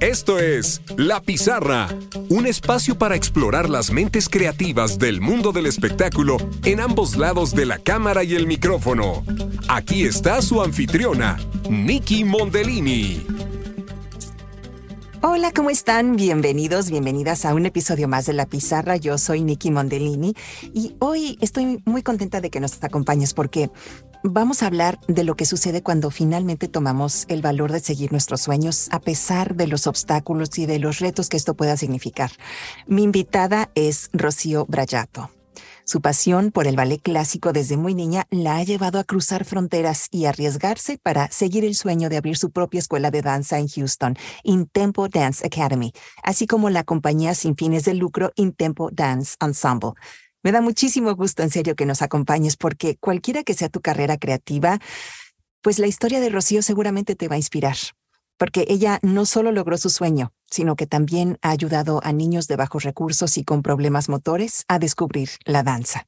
Esto es La Pizarra, un espacio para explorar las mentes creativas del mundo del espectáculo en ambos lados de la cámara y el micrófono. Aquí está su anfitriona, Nikki Mondellini. Hola, ¿cómo están? Bienvenidos, bienvenidas a un episodio más de La Pizarra. Yo soy Nikki Mondellini y hoy estoy muy contenta de que nos acompañes porque vamos a hablar de lo que sucede cuando finalmente tomamos el valor de seguir nuestros sueños a pesar de los obstáculos y de los retos que esto pueda significar. Mi invitada es Rocío Brayato. Su pasión por el ballet clásico desde muy niña la ha llevado a cruzar fronteras y arriesgarse para seguir el sueño de abrir su propia escuela de danza en Houston, Intempo Dance Academy, así como la compañía sin fines de lucro Intempo Dance Ensemble. Me da muchísimo gusto, en serio, que nos acompañes, porque cualquiera que sea tu carrera creativa, pues la historia de Rocío seguramente te va a inspirar porque ella no solo logró su sueño, sino que también ha ayudado a niños de bajos recursos y con problemas motores a descubrir la danza.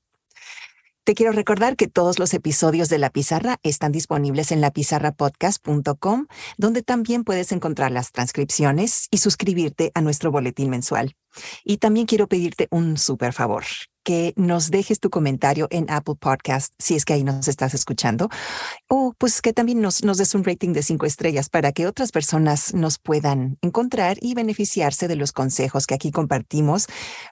Te quiero recordar que todos los episodios de La Pizarra están disponibles en lapizarrapodcast.com, donde también puedes encontrar las transcripciones y suscribirte a nuestro boletín mensual. Y también quiero pedirte un súper favor que nos dejes tu comentario en Apple Podcast, si es que ahí nos estás escuchando, o pues que también nos, des un rating de cinco estrellas para que otras personas nos puedan encontrar y beneficiarse de los consejos que aquí compartimos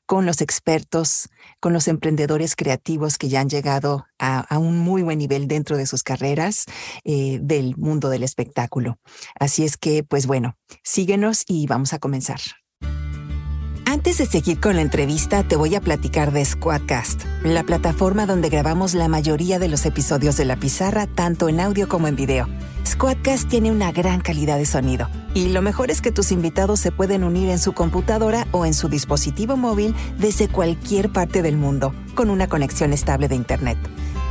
con los expertos, con los emprendedores creativos que ya han llegado a, un muy buen nivel dentro de sus carreras eh, del mundo del espectáculo. Así es que, pues bueno, síguenos y vamos a comenzar. Antes de seguir con la entrevista, te voy a platicar de Squadcast, la plataforma donde grabamos la mayoría de los episodios de la pizarra, tanto en audio como en video. Squadcast tiene una gran calidad de sonido y lo mejor es que tus invitados se pueden unir en su computadora o en su dispositivo móvil desde cualquier parte del mundo, con una conexión estable de Internet.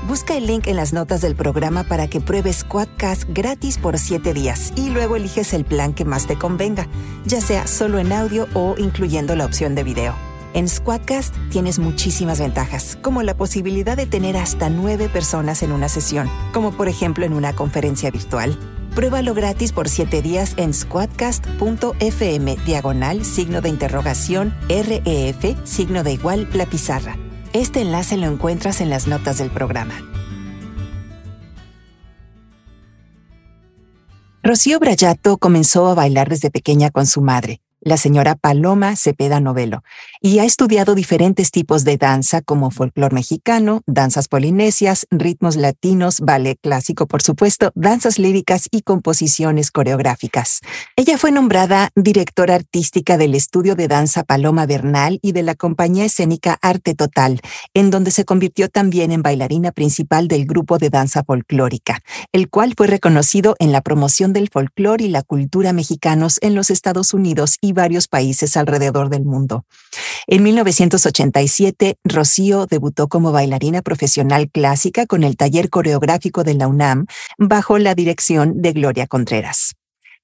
Busca el link en las notas del programa para que pruebes Quadcast gratis por 7 días y luego eliges el plan que más te convenga, ya sea solo en audio o incluyendo la opción de video. En Squadcast tienes muchísimas ventajas, como la posibilidad de tener hasta 9 personas en una sesión, como por ejemplo en una conferencia virtual. Pruébalo gratis por 7 días en squadcast.fm diagonal signo de interrogación REF signo de igual la pizarra. Este enlace lo encuentras en las notas del programa. Rocío Brayato comenzó a bailar desde pequeña con su madre la señora Paloma Cepeda Novelo, y ha estudiado diferentes tipos de danza como folclor mexicano, danzas polinesias, ritmos latinos, ballet clásico, por supuesto, danzas líricas y composiciones coreográficas. Ella fue nombrada directora artística del estudio de danza Paloma Bernal y de la compañía escénica Arte Total, en donde se convirtió también en bailarina principal del grupo de danza folclórica, el cual fue reconocido en la promoción del folclor y la cultura mexicanos en los Estados Unidos y varios países alrededor del mundo. En 1987, Rocío debutó como bailarina profesional clásica con el taller coreográfico de la UNAM bajo la dirección de Gloria Contreras.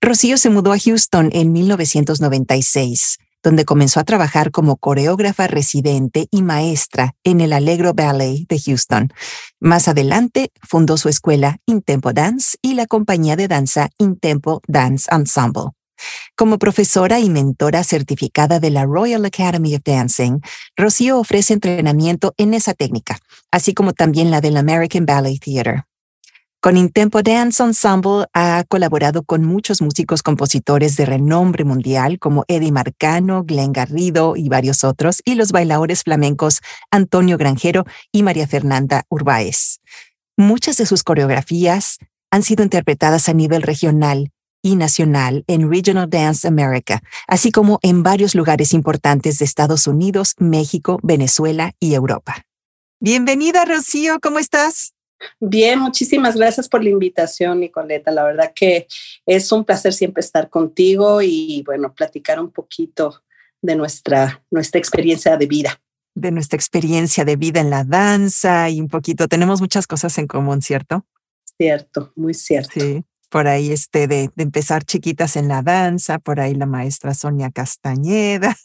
Rocío se mudó a Houston en 1996 donde comenzó a trabajar como coreógrafa residente y maestra en el Allegro Ballet de Houston. Más adelante fundó su escuela Intempo Dance y la compañía de danza Intempo Dance Ensemble. Como profesora y mentora certificada de la Royal Academy of Dancing, Rocío ofrece entrenamiento en esa técnica, así como también la del American Ballet Theatre. Con Intempo Dance Ensemble ha colaborado con muchos músicos compositores de renombre mundial como Eddie Marcano, Glenn Garrido y varios otros, y los bailadores flamencos Antonio Granjero y María Fernanda Urbáez. Muchas de sus coreografías han sido interpretadas a nivel regional y nacional en Regional Dance America, así como en varios lugares importantes de Estados Unidos, México, Venezuela y Europa. Bienvenida, Rocío, ¿cómo estás? Bien, muchísimas gracias por la invitación, Nicoleta. La verdad que es un placer siempre estar contigo y, bueno, platicar un poquito de nuestra, nuestra experiencia de vida. De nuestra experiencia de vida en la danza y un poquito, tenemos muchas cosas en común, ¿cierto? Cierto, muy cierto. Sí por ahí este de, de, empezar chiquitas en la danza, por ahí la maestra Sonia Castañeda.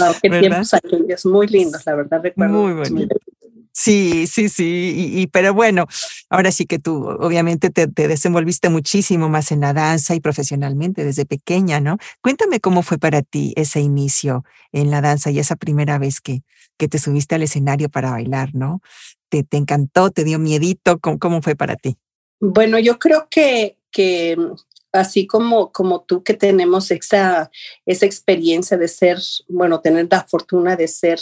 Wow, qué tiempos aquellos, muy lindos, la verdad recuerdo. Muy bonito. Sí, sí, sí, y, pero bueno, ahora sí que tú obviamente te, te, desenvolviste muchísimo más en la danza y profesionalmente desde pequeña, ¿no? Cuéntame cómo fue para ti ese inicio en la danza y esa primera vez que, que te subiste al escenario para bailar, ¿no? ¿Te, te encantó, te dio miedito? ¿Cómo, cómo fue para ti? Bueno, yo creo que, que así como, como tú que tenemos esa, esa experiencia de ser, bueno, tener la fortuna de ser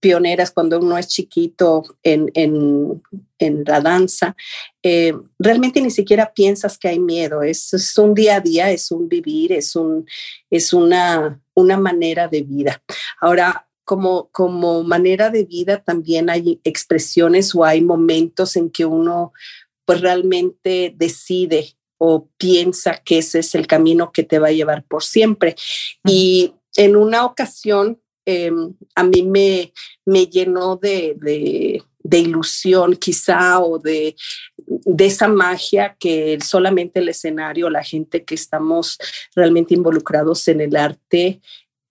pioneras cuando uno es chiquito en, en, en la danza, eh, realmente ni siquiera piensas que hay miedo, es, es, un día a día, es un vivir, es, un, es una, una manera de vida. Ahora, como, como manera de vida también hay expresiones o hay momentos en que uno pues realmente decide o piensa que ese es el camino que te va a llevar por siempre. Y en una ocasión em, a mí me, me llenó de, de, ilusión quizá o de, de esa magia que solamente el escenario, la gente que estamos realmente involucrados en el arte,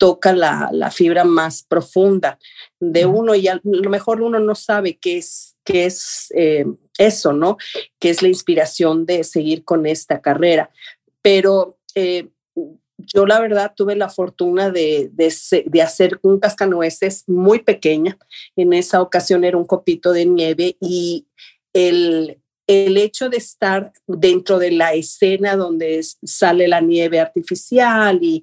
toca la, la fibra más profunda de uno y a lo mejor uno no sabe qué es, qué es eh, eso, ¿no? Que es la inspiración de seguir con esta carrera. Pero eh, yo la verdad tuve la fortuna de, de, hacer un cascanueces muy pequeña. En esa ocasión era un copito de nieve y el, el hecho de estar dentro de la escena donde sale la nieve artificial y,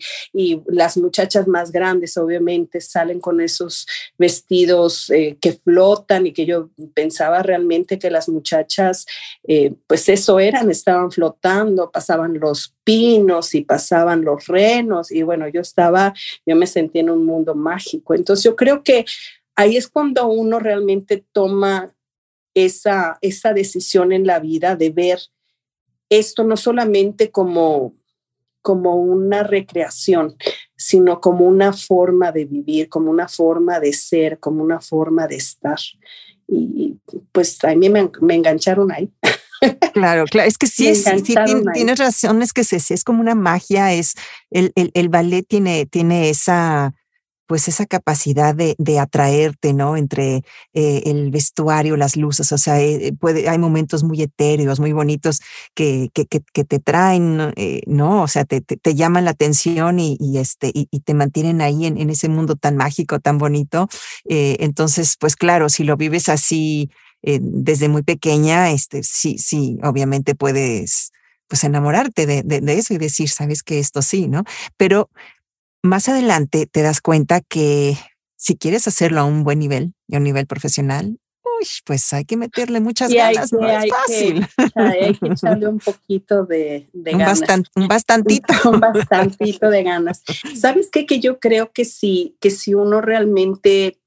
las muchachas más grandes obviamente salen con esos vestidos eh, que flotan y que yo pensaba realmente que las muchachas eh, pues eso eran, estaban flotando, pasaban los pinos y pasaban los renos y bueno, yo estaba, yo me sentí en un mundo mágico. Entonces yo creo que ahí es cuando uno realmente toma esa, esa decisión en la vida de ver esto no solamente como, como una recreación, sino como una forma de vivir, como una forma de ser, como una forma de estar. Y pues a mí me, me engancharon ahí. Claro, claro, es que sí, sí, tienes razón, es que sí, es como una magia, es el, el, el ballet tiene, tiene esa, pues esa capacidad de, de atraerte, ¿no? Entre eh, el vestuario, las luces, o sea, eh, puede, hay momentos muy etéreos, muy bonitos que, que, te traen, eh, ¿no? O sea, te, te, llaman la atención y, y este, y, te mantienen ahí en, en, ese mundo tan mágico, tan bonito. entonces, pues claro, si lo vives así desde muy pequeña, este, sí, sí, obviamente puedes pues enamorarte de, de, de, eso y decir, sabes que esto sí, ¿no? Pero más adelante te das cuenta que si quieres hacerlo a un buen nivel y a un nivel profesional, uy, pues hay que meterle muchas ganas, no es fácil. hay que echarle un poquito de, ganas. un bastantito. Un, bastantito de ganas. ¿Sabes qué? Que yo creo que sí, que si uno realmente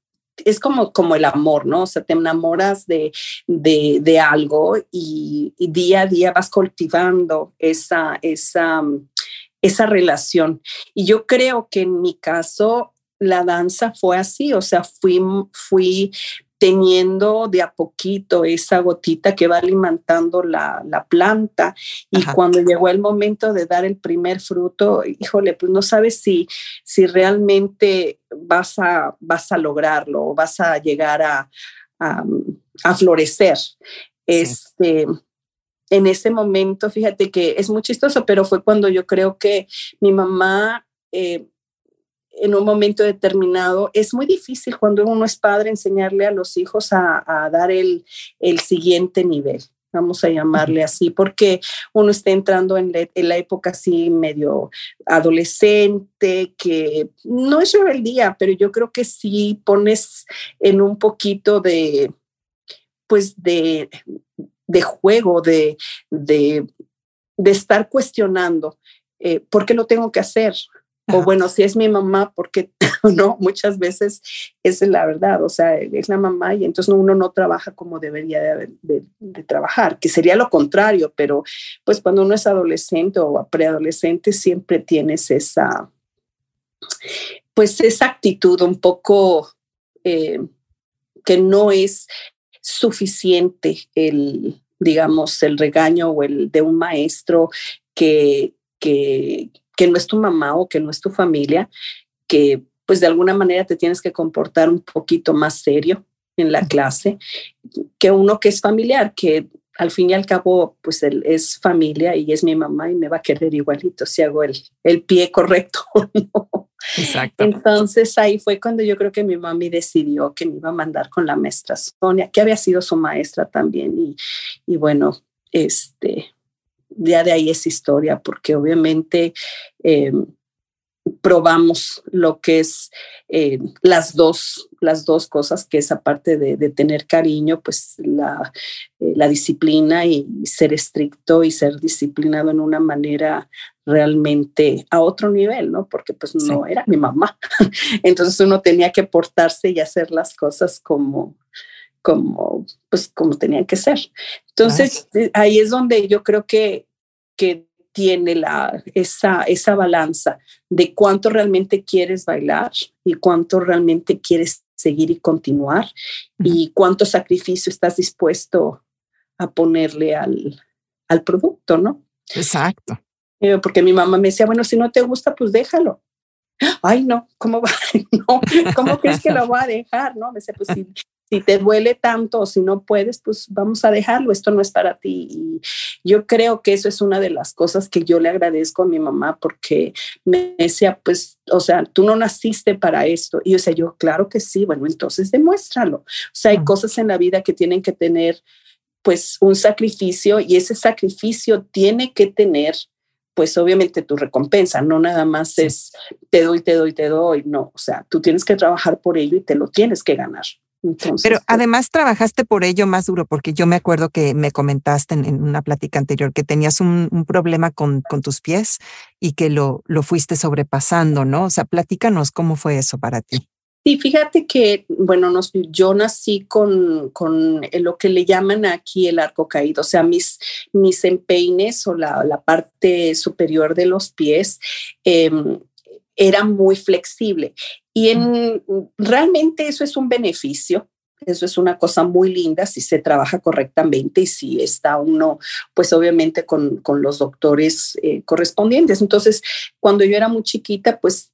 es como, como el amor, ¿no? O sea, te enamoras de, de, algo y, y, día a día vas cultivando esa, esa, esa relación. Y yo creo que en mi caso la danza fue así, o sea, fui, fui teniendo de a poquito esa gotita que va alimentando la, planta y cuando llegó el momento de dar el primer fruto, híjole, pues no sabes si, si realmente vas a, vas a lograrlo o vas a llegar a, a, florecer. Este, en ese momento, fíjate que es muy chistoso, pero fue cuando yo creo que mi mamá, eh, en un momento determinado, es muy difícil cuando uno es padre enseñarle a los hijos a, dar el, el, siguiente nivel, vamos a llamarle así, porque uno está entrando en, en la época así medio adolescente, que no es rebeldía, pero yo creo que sí pones en un poquito de, pues de de juego, de, de, de estar cuestionando, eh, ¿por qué lo tengo que hacer? O bueno, si es mi mamá, porque no, muchas veces es la verdad, o sea, es la mamá y entonces uno no trabaja como debería de, de, trabajar, que sería lo contrario, pero pues cuando uno es adolescente o preadolescente siempre tienes esa, pues esa actitud un poco eh, que no es suficiente el, digamos, el regaño o el de un maestro que, que, que no es tu mamá o que no es tu familia, que pues de alguna manera te tienes que comportar un poquito más serio, en la clase que uno que es familiar, que al fin y al cabo, pues él es familia y es mi mamá y me va a querer igualito si hago el, el pie correcto no. Exacto. Entonces ahí fue cuando yo creo que mi mami decidió que me iba a mandar con la maestra Sonia, que había sido su maestra también. Y, bueno, este, ya de ahí es historia, porque obviamente eh, probamos lo que es eh, las, dos, las dos cosas, que es aparte de, de tener cariño, pues la, eh, la, disciplina y ser estricto y ser disciplinado en una manera realmente a otro nivel, ¿no? Porque pues no era mi mamá. Entonces uno tenía que portarse y hacer las cosas como, como, pues como tenían que ser. Entonces eh, ahí es donde yo creo que, que tiene la, esa, esa balanza de cuánto realmente quieres bailar y cuánto realmente quieres seguir y continuar y cuánto sacrificio estás dispuesto a ponerle al, al producto, ¿no? Exacto. Eh, porque mi mamá me decía, bueno, si no te gusta, pues déjalo. Ay, no, ¿cómo va? No, ¿cómo crees que lo voy a dejar? No, me decía, pues si, si te duele tanto o si no puedes, pues vamos a dejarlo, esto no es para ti. Y yo creo que eso es una de las cosas que yo le agradezco a mi mamá porque me decía, pues, o sea, tú no naciste para esto. Y yo decía, yo, claro que sí, bueno, entonces demuéstralo. O sea, hay cosas en la vida que tienen que tener, pues, un sacrificio y ese sacrificio tiene que tener pues obviamente tu recompensa, no nada más es te doy, te doy, te doy, no, o sea, tú tienes que trabajar por ello y te lo tienes que ganar. Pero pues además trabajaste por ello más duro, porque yo me acuerdo que me comentaste en, una plática anterior que tenías un, problema con, con, tus pies y que lo, lo fuiste sobrepasando, ¿no? O sea, platícanos cómo fue eso para ti. Sí, fíjate que, bueno, nos, yo nací con, con, lo que le llaman aquí el arco caído, o sea, mis, mis empeines o la, la parte superior de los pies eh, era muy flexible. Y en, realmente eso es un beneficio, eso es una cosa muy linda si se trabaja correctamente y si está uno, pues obviamente con, con los doctores eh, correspondientes. Entonces, cuando yo era muy chiquita, pues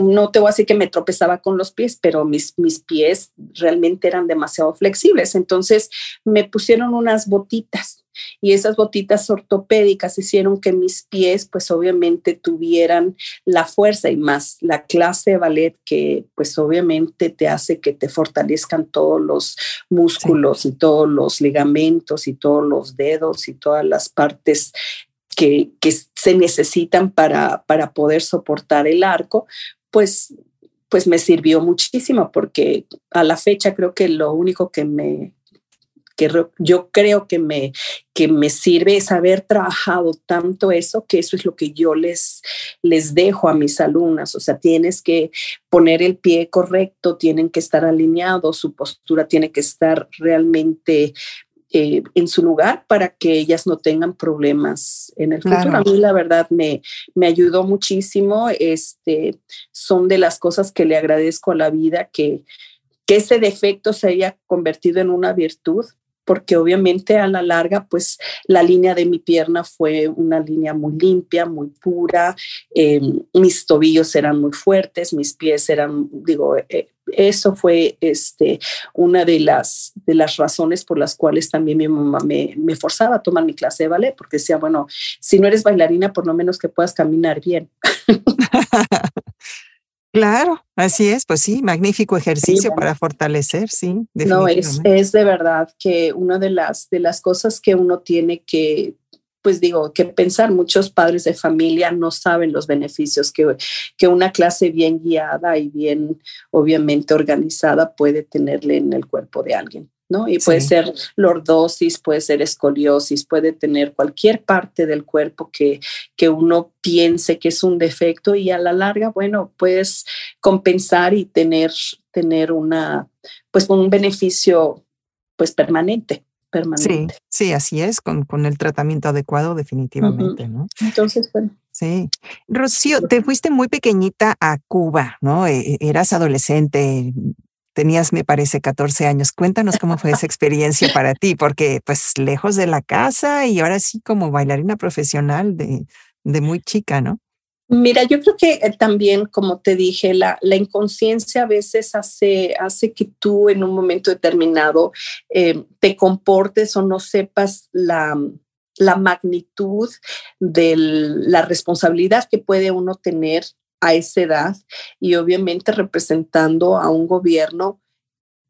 no te voy a decir que me tropezaba con los pies, pero mis, mis pies realmente eran demasiado flexibles. Entonces, me pusieron unas botitas y esas botitas ortopédicas hicieron que mis pies pues obviamente tuvieran la fuerza y más la clase de ballet que pues obviamente te hace que te fortalezcan todos los músculos y todos los ligamentos y todos los dedos y todas las partes que, que se necesitan para, para poder soportar el arco, pues pues me sirvió muchísimo porque a la fecha creo que lo único que me que yo creo que me, que me sirve es haber trabajado tanto eso, que eso es lo que yo les, les dejo a mis alumnas. O sea, tienes que poner el pie correcto, tienen que estar alineados, su postura tiene que estar realmente eh, en su lugar para que ellas no tengan problemas en el futuro. A mí la verdad me, me ayudó muchísimo. Este, son de las cosas que le agradezco a la vida que, que ese defecto se haya convertido en una virtud porque obviamente a la larga, pues la línea de mi pierna fue una línea muy limpia, muy pura, eh, mis tobillos eran muy fuertes, mis pies eran, digo, eh, eso fue este, una de las, de las razones por las cuales también mi mamá me, me forzaba a tomar mi clase de ballet, porque decía, bueno, si no eres bailarina, por lo menos que puedas caminar bien. Claro, así es, pues sí, magnífico ejercicio para fortalecer, sí. No, es, es de verdad que una de las, de las cosas que uno tiene que, pues digo, que pensar, muchos padres de familia no saben los beneficios que, que una clase bien guiada y bien, obviamente, organizada puede tenerle en el cuerpo de alguien. ¿No? Y puede ser lordosis, puede ser escoliosis, puede tener cualquier parte del cuerpo que, que uno piense que es un defecto y a la larga, bueno, puedes compensar y tener, tener una, pues un beneficio pues permanente. Permanente. Sí, sí, así es, con, con el tratamiento adecuado definitivamente, ¿no? Entonces, bueno. Sí. Rocío, te fuiste muy pequeñita a Cuba, ¿no? E, e, eras adolescente, tenías, me parece, 14 años. Cuéntanos cómo fue esa experiencia para ti, porque pues lejos de la casa y ahora sí como bailarina profesional de, de muy chica, ¿no? Mira, yo creo que eh, también, como te dije, la, la inconsciencia a veces hace, hace que tú en un momento determinado eh, te comportes o no sepas la, la magnitud de la responsabilidad que puede uno tener a esa edad y obviamente representando a un gobierno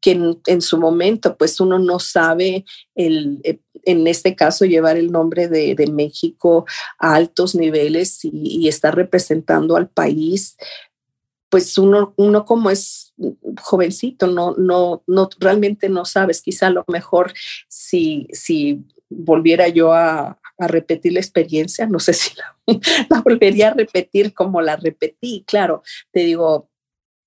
que en, su momento pues uno no sabe el, eh, en este caso llevar el nombre de, México a altos niveles y, estar representando al país pues uno, uno como es jovencito, no, no, no, realmente no sabes, quizá a lo mejor si, si volviera yo a, repetir la experiencia, no sé si la, volvería a repetir como la repetí, claro, te digo,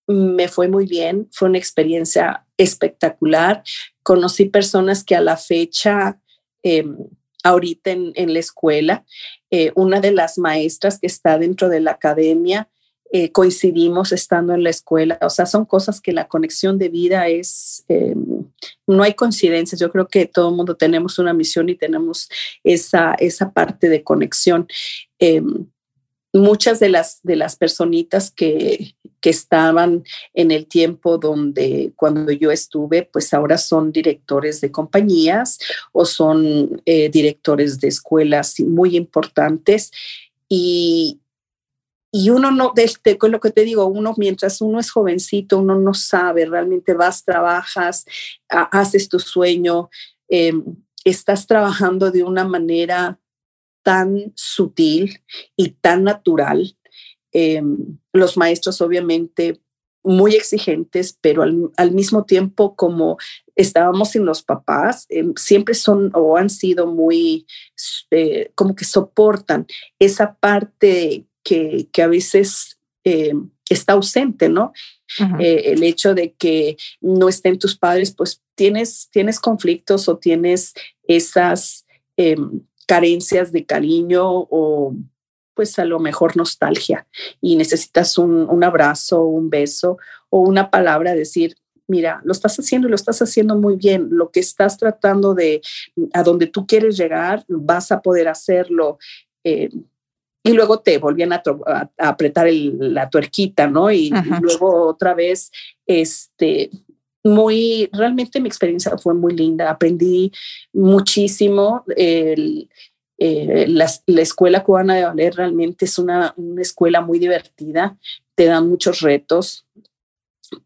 me fue muy bien, fue una experiencia espectacular. Conocí personas que a la fecha, em, ahorita en, la escuela, eh, una de las maestras que está dentro de la academia, eh, coincidimos estando en la escuela. O sea, son cosas que la conexión de vida es, em, no hay coincidencias. Yo creo que todo el mundo tenemos una misión y tenemos esa, esa parte de conexión. Em, muchas de las, de las personitas que, que estaban en el tiempo donde cuando yo estuve, pues ahora son directores de compañías o son eh, directores de escuelas muy importantes. Y, y uno no, este, con lo que te digo, uno mientras uno es jovencito, uno no sabe, realmente vas, trabajas, haces tu sueño, em, estás trabajando de una manera tan sutil y tan natural. Em, los maestros obviamente muy exigentes, pero al, mismo tiempo como estábamos sin los papás, em, siempre son o han sido muy, eh, como que soportan esa parte que, que a veces em, está ausente, ¿no? Eh, el hecho de que no estén tus padres, pues tienes, tienes conflictos o tienes esas carencias de cariño o pues a lo mejor nostalgia y necesitas un, abrazo, un beso o una palabra, decir, mira, lo estás haciendo y lo estás haciendo muy bien, lo que estás tratando de, a donde tú quieres llegar, vas a poder hacerlo. Eh, y luego te volvían a, apretar la tuerquita, ¿no? Y, y, luego otra vez, este, muy, realmente mi experiencia fue muy linda, aprendí muchísimo. El, eh, la, escuela cubana de ballet realmente es una, escuela muy divertida, te dan muchos retos,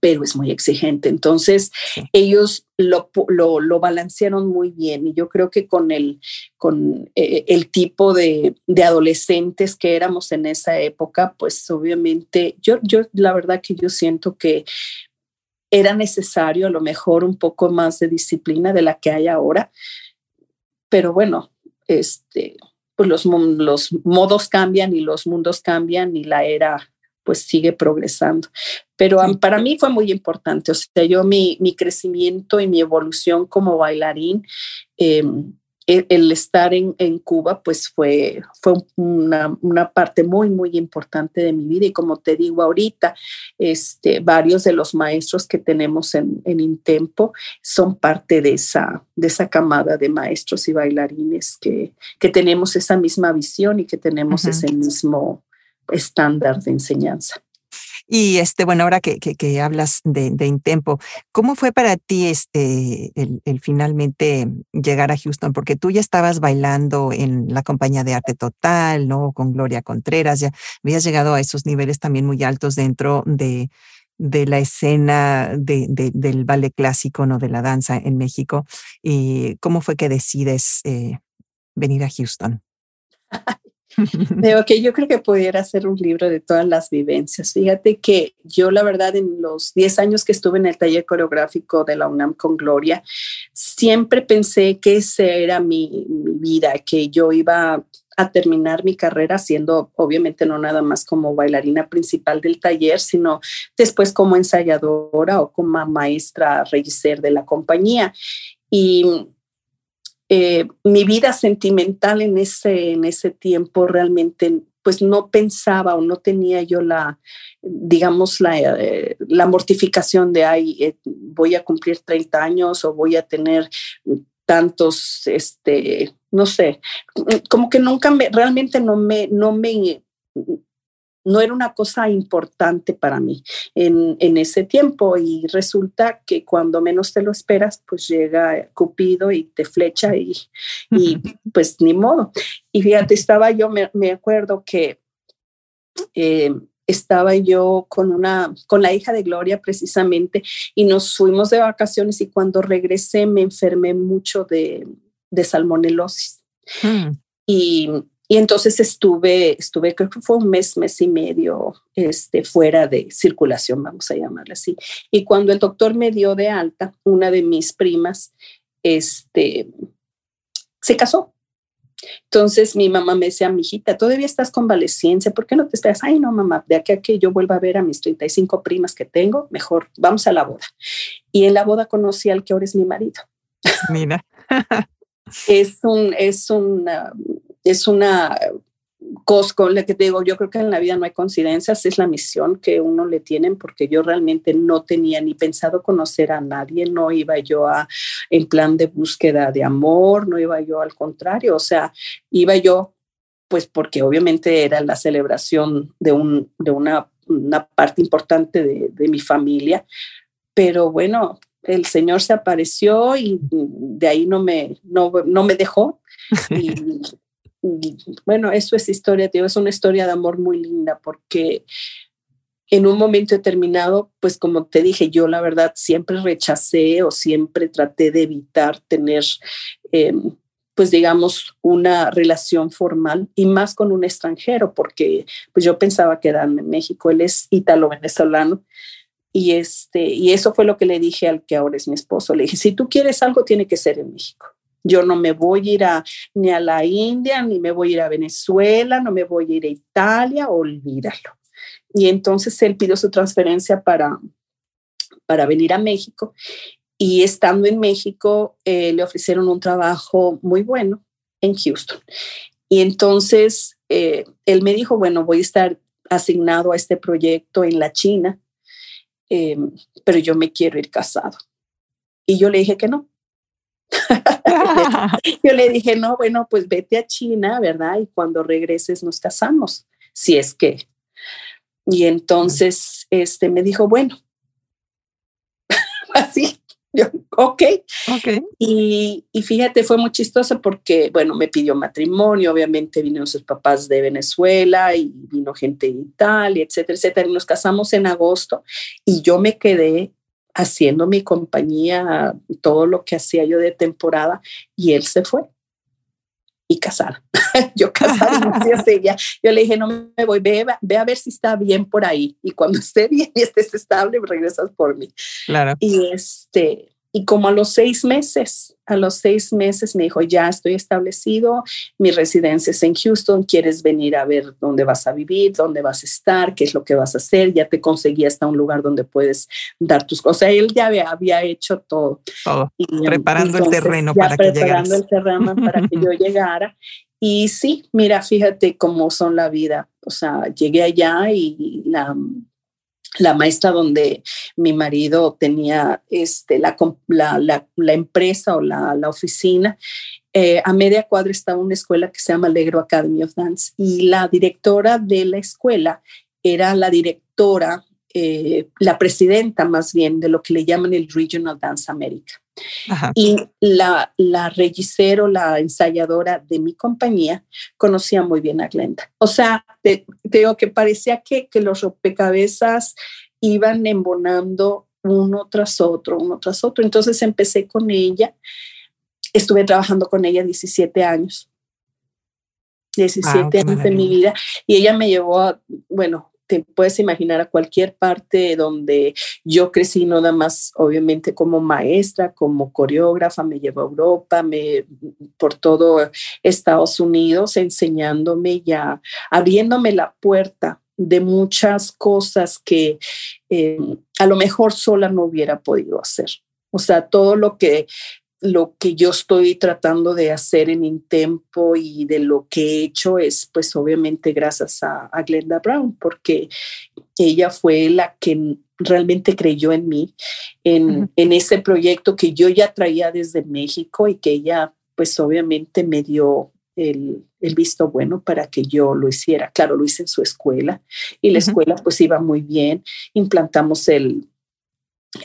pero es muy exigente. Entonces, ellos lo, lo, balancearon muy bien y yo creo que con el, con, eh, el tipo de, de, adolescentes que éramos en esa época, pues obviamente yo, yo la verdad que yo siento que era necesario a lo mejor un poco más de disciplina de la que hay ahora. Pero bueno, este, pues los, los modos cambian y los mundos cambian y la era pues sigue progresando. Pero para mí fue muy importante, o sea, yo mi, mi crecimiento y mi evolución como bailarín eh, el, estar en, Cuba pues fue, fue una, parte muy, muy importante de mi vida. Y como te digo ahorita, este, varios de los maestros que tenemos en, en Intempo son parte de esa, de esa camada de maestros y bailarines que, que tenemos esa misma visión y que tenemos ese mismo estándar de enseñanza. Y este, bueno, ahora que, que, hablas de, de, Intempo, ¿cómo fue para ti este, el, finalmente llegar a Houston? Porque tú ya estabas bailando en la compañía de arte total, ¿no? Con Gloria Contreras, ya habías llegado a esos niveles también muy altos dentro de, de la escena de, del ballet clásico, ¿no? De la danza en México. ¿Y cómo fue que decides eh, venir a Houston? Digo que yo creo que pudiera ser un libro de todas las vivencias. Fíjate que yo la verdad en los 10 años que estuve en el taller coreográfico de la UNAM con Gloria, siempre pensé que esa era mi, vida, que yo iba a terminar mi carrera siendo obviamente no nada más como bailarina principal del taller, sino después como ensayadora o como maestra regisser de la compañía. Y eh, mi vida sentimental en ese, en ese tiempo realmente pues no pensaba o no tenía yo la, digamos, la, eh, la mortificación de, ay, eh, voy a cumplir 30 años o voy a tener tantos, este, no sé, como que nunca me, realmente no me, no me, no era una cosa importante para mí en, en, ese tiempo y resulta que cuando menos te lo esperas, pues llega Cupido y te flecha y, y pues ni modo. Y fíjate, estaba yo, me, me acuerdo que eh, estaba yo con una, con la hija de Gloria precisamente y nos fuimos de vacaciones y cuando regresé me enfermé mucho de, de salmonelosis. Mm. Y y entonces estuve, estuve, creo que fue un mes, mes y medio este, fuera de circulación, vamos a llamarle así. Y cuando el doctor me dio de alta, una de mis primas, este, se casó. Entonces mi mamá me decía, mijita, todavía estás convaleciente, ¿por qué no te esperas? Ay, no, mamá, de aquí a que yo vuelva a ver a mis 35 primas que tengo, mejor vamos a la boda. Y en la boda conocí al que ahora es mi marido. Mira. es un, es un, es una cosa con la que te digo, yo creo que en la vida no hay coincidencias, es la misión que uno le tienen, porque yo realmente no tenía ni pensado conocer a nadie, no iba yo a en plan de búsqueda de amor, no iba yo al contrario, o sea, iba yo pues porque obviamente era la celebración de, un, de una, una parte importante de, de mi familia, pero bueno, el Señor se apareció y de ahí no me, no, no me dejó. Y, bueno, eso es historia, tío, es una historia de amor muy linda porque en un momento determinado, pues como te dije, yo la verdad siempre rechacé o siempre traté de evitar tener, em, pues digamos, una relación formal y más con un extranjero, porque pues yo pensaba quedarme en México, él es ítalo-venezolano. Y, este, y eso fue lo que le dije al que ahora es mi esposo. Le dije, si tú quieres algo, tiene que ser en México. Yo no me voy a ir a, ni a la India, ni me voy a ir a Venezuela, no me voy a ir a Italia, olvídalo. Y entonces él pidió su transferencia para, para venir a México. Y estando en México, eh, le ofrecieron un trabajo muy bueno en Houston. Y entonces eh, él me dijo, bueno, voy a estar asignado a este proyecto en la China, eh, pero yo me quiero ir casado. Y yo le dije que no, yo le dije, no, bueno, pues vete a China, ¿verdad? Y cuando regreses nos casamos, si es que. Y entonces este, me dijo, bueno, así, yo, ok. okay. Y, y, fíjate, fue muy chistoso porque, bueno, me pidió matrimonio, obviamente vinieron sus papás de Venezuela y vino gente de Italia, etcétera, etcétera. Y nos casamos en agosto y yo me quedé haciendo mi compañía, todo lo que hacía yo de temporada, y él se fue y casada. yo casada, yo le dije, no me voy, ve, ve, a ver si está bien por ahí. Y cuando esté bien y estés estable, regresas por mí. Claro. Y este, y como a los seis meses, a los seis meses me dijo, ya estoy establecido, mi residencia es en Houston, ¿quieres venir a ver dónde vas a vivir, dónde vas a estar, qué es lo que vas a hacer? Ya te conseguí hasta un lugar donde puedes dar tus cosas. Él ya había, hecho todo. Todo. preparando el terreno para que Preparando el terreno para que yo llegara. Y sí, mira, fíjate cómo son la vida. O sea, llegué allá y la la maestra donde mi marido tenía este, la, la, empresa o la, oficina. Eh, a media cuadra estaba una escuela que se llama Alegro Academy of Dance y la directora de la escuela era la directora, eh, la presidenta más bien de lo que le llaman el Regional Dance America. Y la, la o la ensayadora de mi compañía, conocía muy bien a Glenda. O sea, te, digo que parecía que, que los rompecabezas iban embonando uno tras otro, uno tras otro. Entonces empecé con ella, estuve trabajando con ella 17 años. 17 años de mi vida y ella me llevó a, bueno, te puedes imaginar a cualquier parte donde yo crecí, no nada más obviamente como maestra, como coreógrafa, me llevó a Europa, me, por todo Estados Unidos, enseñándome ya, abriéndome la puerta de muchas cosas que eh, a lo mejor sola no hubiera podido hacer. O sea, todo lo que lo que yo estoy tratando de hacer en Intempo y de lo que he hecho es pues obviamente gracias a, Glenda Brown, porque ella fue la que realmente creyó en mí, en, en ese proyecto que yo ya traía desde México y que ella pues obviamente me dio el, visto bueno para que yo lo hiciera. Claro, lo hice en su escuela y la escuela pues iba muy bien. Implantamos el,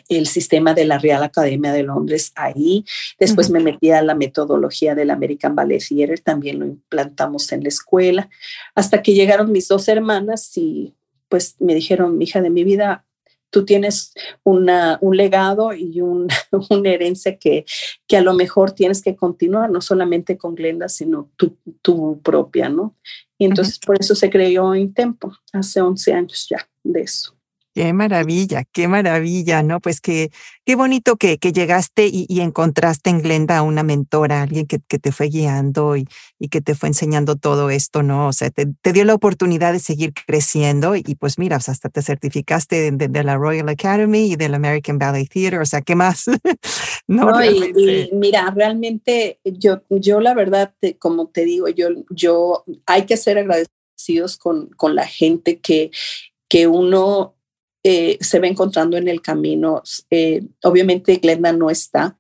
el sistema de la Real Academia de Londres ahí. Después me metí a la metodología del American Ballet Theater, también lo implantamos en la escuela, hasta que llegaron mis dos hermanas y pues me dijeron, hija de mi vida, tú tienes una, un legado y un, una herencia que, que a lo mejor tienes que continuar, no solamente con Glenda, sino tu, tu propia, ¿no? Y entonces por eso se creó Intempo, hace 11 años ya de eso. Qué maravilla, qué maravilla, ¿no? Pues qué, qué bonito que, que llegaste y, encontraste en Glenda una mentora, alguien que, que te fue guiando y, y, que te fue enseñando todo esto, ¿no? O sea, te, dio la oportunidad de seguir creciendo y, pues mira, hasta te certificaste de, la Royal Academy y del American Ballet Theater, o sea, ¿qué más? no, y, mira, realmente yo, yo la verdad, como te digo, yo, yo hay que ser agradecidos con, con la gente que, que uno eh, se va encontrando en el camino. Eh, obviamente Glenda no está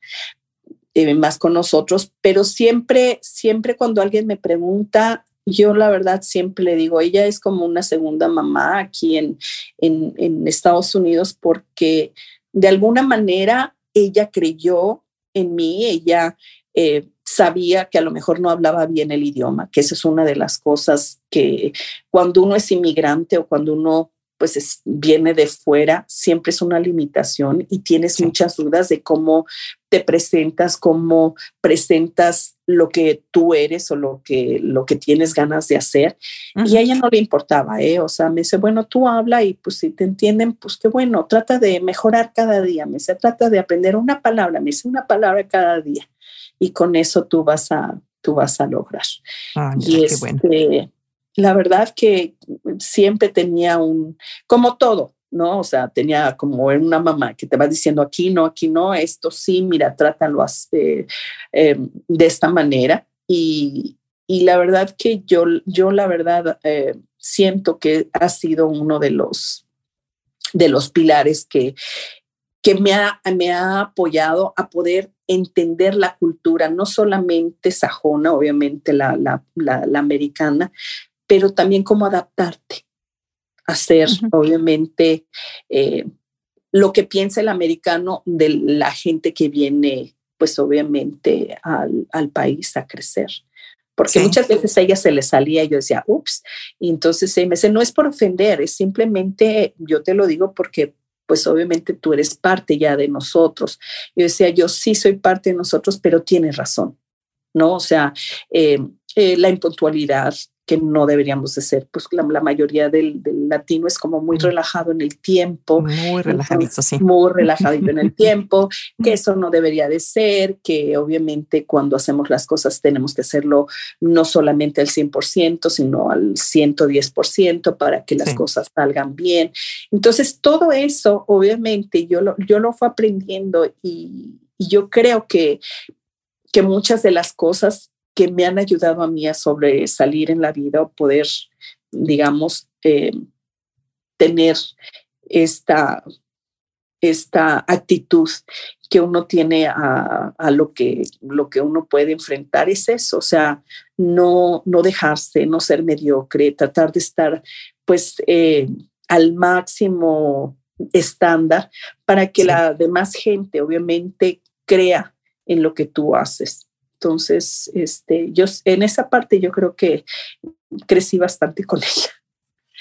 eh, más con nosotros, pero siempre, siempre cuando alguien me pregunta, yo la verdad siempre le digo, ella es como una segunda mamá aquí en, en, Estados Unidos porque de alguna manera ella creyó en mí, ella sabía que a lo mejor no hablaba bien el idioma, que esa es una de las cosas que cuando uno es inmigrante o cuando uno pues viene de fuera, siempre es una limitación y tienes muchas dudas de cómo te presentas, cómo presentas lo que tú eres o lo que, lo que tienes ganas de hacer. Y a ella no le importaba, ¿eh? O sea, me dice, bueno, tú habla y pues si te entienden, pues qué bueno, trata de mejorar cada día, me dice, trata de aprender una palabra, me dice una palabra cada día. Y con eso tú vas a, tú vas a lograr. Ah, y qué bueno este, la verdad que siempre tenía un, como todo, ¿no? O sea, tenía como una mamá que te va diciendo aquí no, aquí no, esto sí, mira, trátalo así, eh, de esta manera. Y, y, la verdad que yo, yo la verdad, eh, siento que ha sido uno de los, de los pilares que, que me ha, me ha apoyado a poder entender la cultura, no solamente sajona, obviamente la, la, la americana, pero también cómo adaptarte a ser, obviamente, eh, lo que piensa el americano de la gente que viene, pues obviamente, al, país a crecer. Porque muchas veces a ella se le salía y yo decía, ups, y entonces se me dice, no es por ofender, es simplemente, yo te lo digo porque pues obviamente tú eres parte ya de nosotros. Yo decía, yo sí soy parte de nosotros, pero tienes razón, ¿no? O sea, eh, eh, la impuntualidad, que no deberíamos de ser. Pues la, mayoría del, latino es como muy mm. relajado en el tiempo. Muy relajadito, sí. Muy relajadito en el tiempo, que eso no debería de ser, que obviamente cuando hacemos las cosas tenemos que hacerlo no solamente al 100%, sino al 110% para que las cosas salgan bien. Entonces, todo eso, obviamente, yo lo, yo lo fui aprendiendo y, y yo creo que, que muchas de las cosas que me han ayudado a mí a sobresalir en la vida o poder, digamos, eh, tener esta, esta actitud que uno tiene a, lo, que, lo que uno puede enfrentar es eso, o sea, no, no dejarse, no ser mediocre, tratar de estar pues eh, al máximo estándar para que la demás gente obviamente crea en lo que tú haces. Entonces, este, yo en esa parte yo creo que crecí bastante con ella.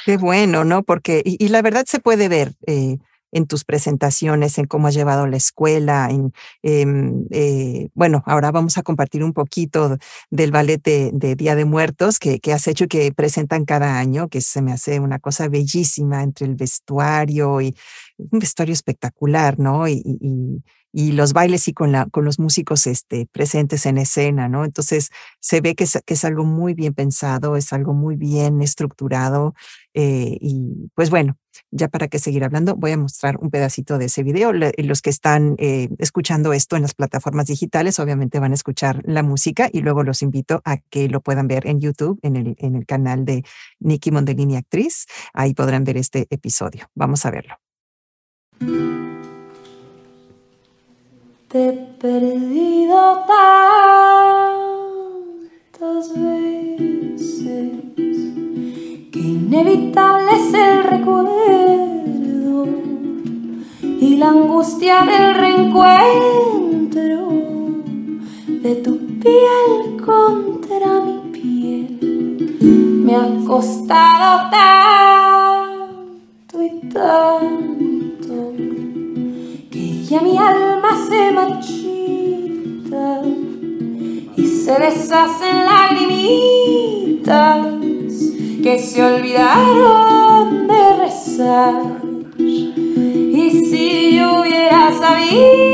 Qué bueno, ¿no? Porque, y, la verdad se puede ver eh, en tus presentaciones, en cómo has llevado la escuela, en, em, eh, bueno, ahora vamos a compartir un poquito del ballet de, Día de Muertos que, que, has hecho y que presentan cada año, que se me hace una cosa bellísima entre el vestuario y un vestuario espectacular, ¿no? y, y los bailes y con, la, con los músicos este, presentes en escena, ¿no? Entonces se ve que es, que es algo muy bien pensado, es algo muy bien estructurado eh, y pues bueno, ya para que seguir hablando, voy a mostrar un pedacito de ese video. Los que están eh, escuchando esto en las plataformas digitales, obviamente van a escuchar la música y luego los invito a que lo puedan ver en YouTube, en el, en el canal de Nikki Mondellini Actriz. Ahí podrán ver este episodio. Vamos a verlo. He perdido tantas veces que inevitable es el recuerdo y la angustia del reencuentro de tu piel contra mi piel. Me ha costado se deshacen lagrimitas que se olvidaron de rezar. Y si yo hubiera sabido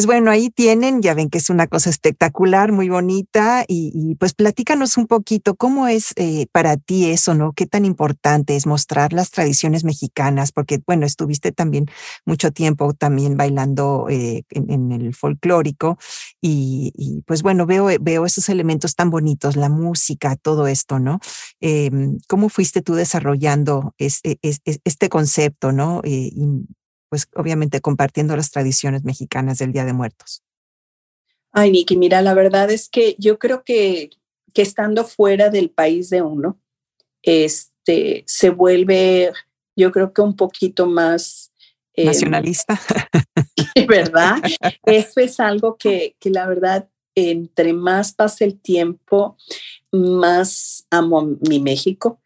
Pues bueno, ahí tienen, ya ven que es una cosa espectacular, muy bonita, y, pues platícanos un poquito cómo es eh, para ti eso, ¿no? ¿Qué tan importante es mostrar las tradiciones mexicanas? Porque bueno, estuviste también mucho tiempo también bailando eh, en, el folclórico, y, pues bueno, veo, veo esos elementos tan bonitos, la música, todo esto, ¿no? Em, ¿Cómo fuiste tú desarrollando este concepto, ¿no? Eh, pues obviamente compartiendo las tradiciones mexicanas del Día de Muertos. Ay, Niki, mira, la verdad es que yo creo que, que estando fuera del país de uno, este, se vuelve, yo creo que un poquito más... Em, Nacionalista. ¿Verdad? Eso es algo que, que la verdad, entre más pasa el tiempo, más amo mi México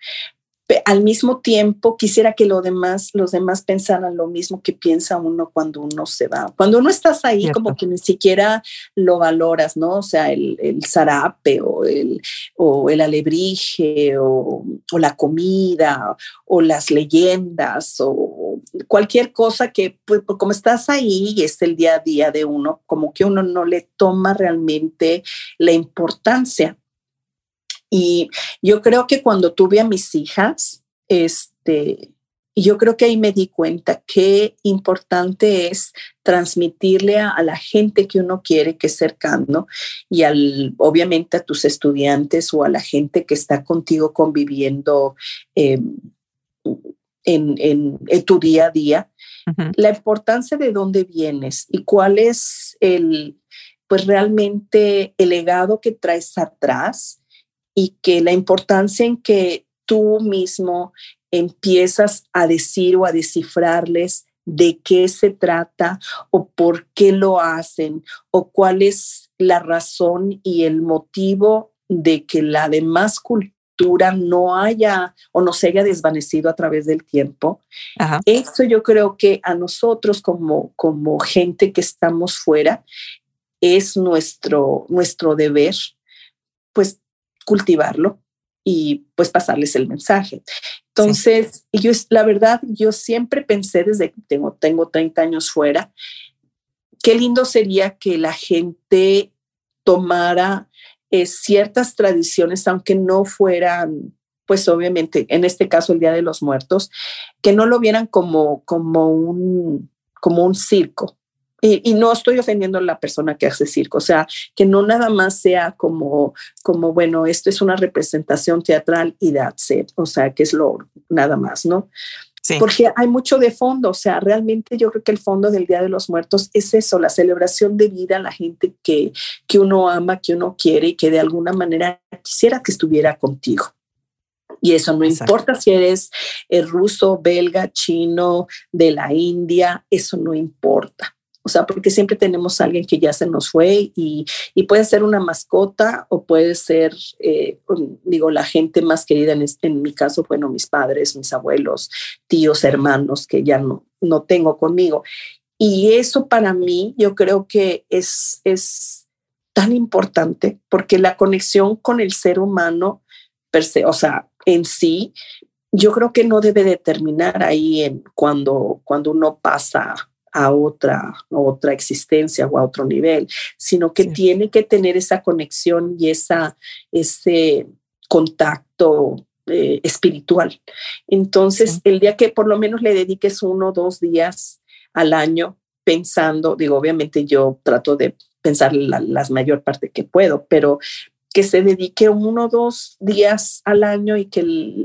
al mismo tiempo quisiera que lo demás, los demás pensaran lo mismo que piensa uno cuando uno se va. Cuando uno estás ahí, como que ni siquiera lo valoras, ¿no? O sea, el, el zarape o el, o el alebrije o, o, la comida o las leyendas o cualquier cosa que, pues, pues, como estás ahí y es el día a día de uno, como que uno no le toma realmente la importancia. Y yo creo que cuando tuve a mis hijas, este, yo creo que ahí me di cuenta qué importante es transmitirle a, la gente que uno quiere que es cercano y al, obviamente a tus estudiantes o a la gente que está contigo conviviendo em, en, en, tu día a día, la importancia de dónde vienes y cuál es el, pues realmente el legado que traes atrás y que la importancia en que tú mismo empiezas a decir o a descifrarles de qué se trata o por qué lo hacen o cuál es la razón y el motivo de que la demás cultura no haya o no se haya desvanecido a través del tiempo. Eso yo creo que a nosotros como, como gente que estamos fuera es nuestro, nuestro deber, pues cultivarlo y pues pasarles el mensaje. Entonces, yo yo la verdad, yo siempre pensé desde que tengo, tengo 30 años fuera, qué lindo sería que la gente tomara eh, ciertas tradiciones, aunque no fueran, pues obviamente, en este caso el Día de los Muertos, que no lo vieran como, como, un, como un circo, y, no estoy ofendiendo a la persona que hace circo, o sea, que no nada más sea como, como bueno, esto es una representación teatral y that's it, o sea, que es lo nada más, ¿no? Sí. Porque hay mucho de fondo, o sea, realmente yo creo que el fondo del Día de los Muertos es eso, la celebración de vida a la gente que, que uno ama, que uno quiere y que de alguna manera quisiera que estuviera contigo. Y eso no importa si eres eh, ruso, belga, chino, de la India, eso no importa. O sea, porque siempre tenemos a alguien que ya se nos fue y, y puede ser una mascota o puede ser, eh, digo, la gente más querida, en, en, mi caso, bueno, mis padres, mis abuelos, tíos, hermanos que ya no, no tengo conmigo. Y eso para mí yo creo que es, es tan importante porque la conexión con el ser humano, o sea, en sí, yo creo que no debe de terminar ahí en cuando, cuando uno pasa a otra, otra existencia o a otro nivel, sino que tiene que tener esa conexión y esa, ese contacto eh, espiritual. Entonces, el día que por lo menos le dediques uno o dos días al año pensando, digo, obviamente yo trato de pensar la, mayor parte que puedo, pero que se dedique uno o dos días al año y que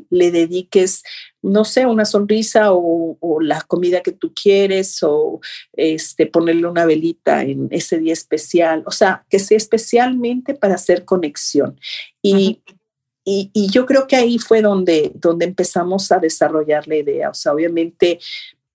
le dediques, no sé, una sonrisa o, la comida que tú quieres o este, ponerle una velita en ese día especial. O sea, que sea especialmente para hacer conexión. Y, y, yo creo que ahí fue donde, donde empezamos a desarrollar la idea. O sea, obviamente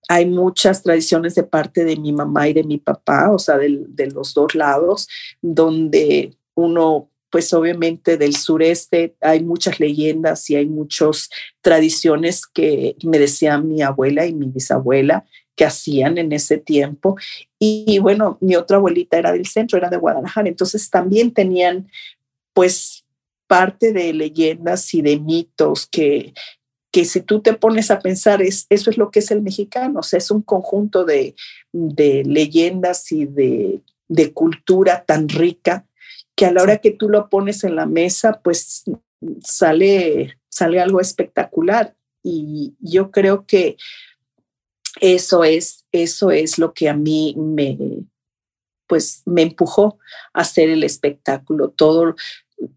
hay muchas tradiciones de parte de mi mamá y de mi papá, o sea, de, de los dos lados, donde uno pues obviamente del sureste hay muchas leyendas y hay muchas tradiciones que me decía mi abuela y mi bisabuela que hacían en ese tiempo. Y, bueno, mi otra abuelita era del centro, era de Guadalajara, entonces también tenían pues parte de leyendas y de mitos que, que si tú te pones a pensar, es, eso es lo que es el mexicano, o sea, es un conjunto de, de leyendas y de, de cultura tan rica que a la hora que tú lo pones en la mesa, pues sale, sale algo espectacular. Y yo creo que eso es, eso es lo que a mí me, pues me empujó a hacer el espectáculo. Todo,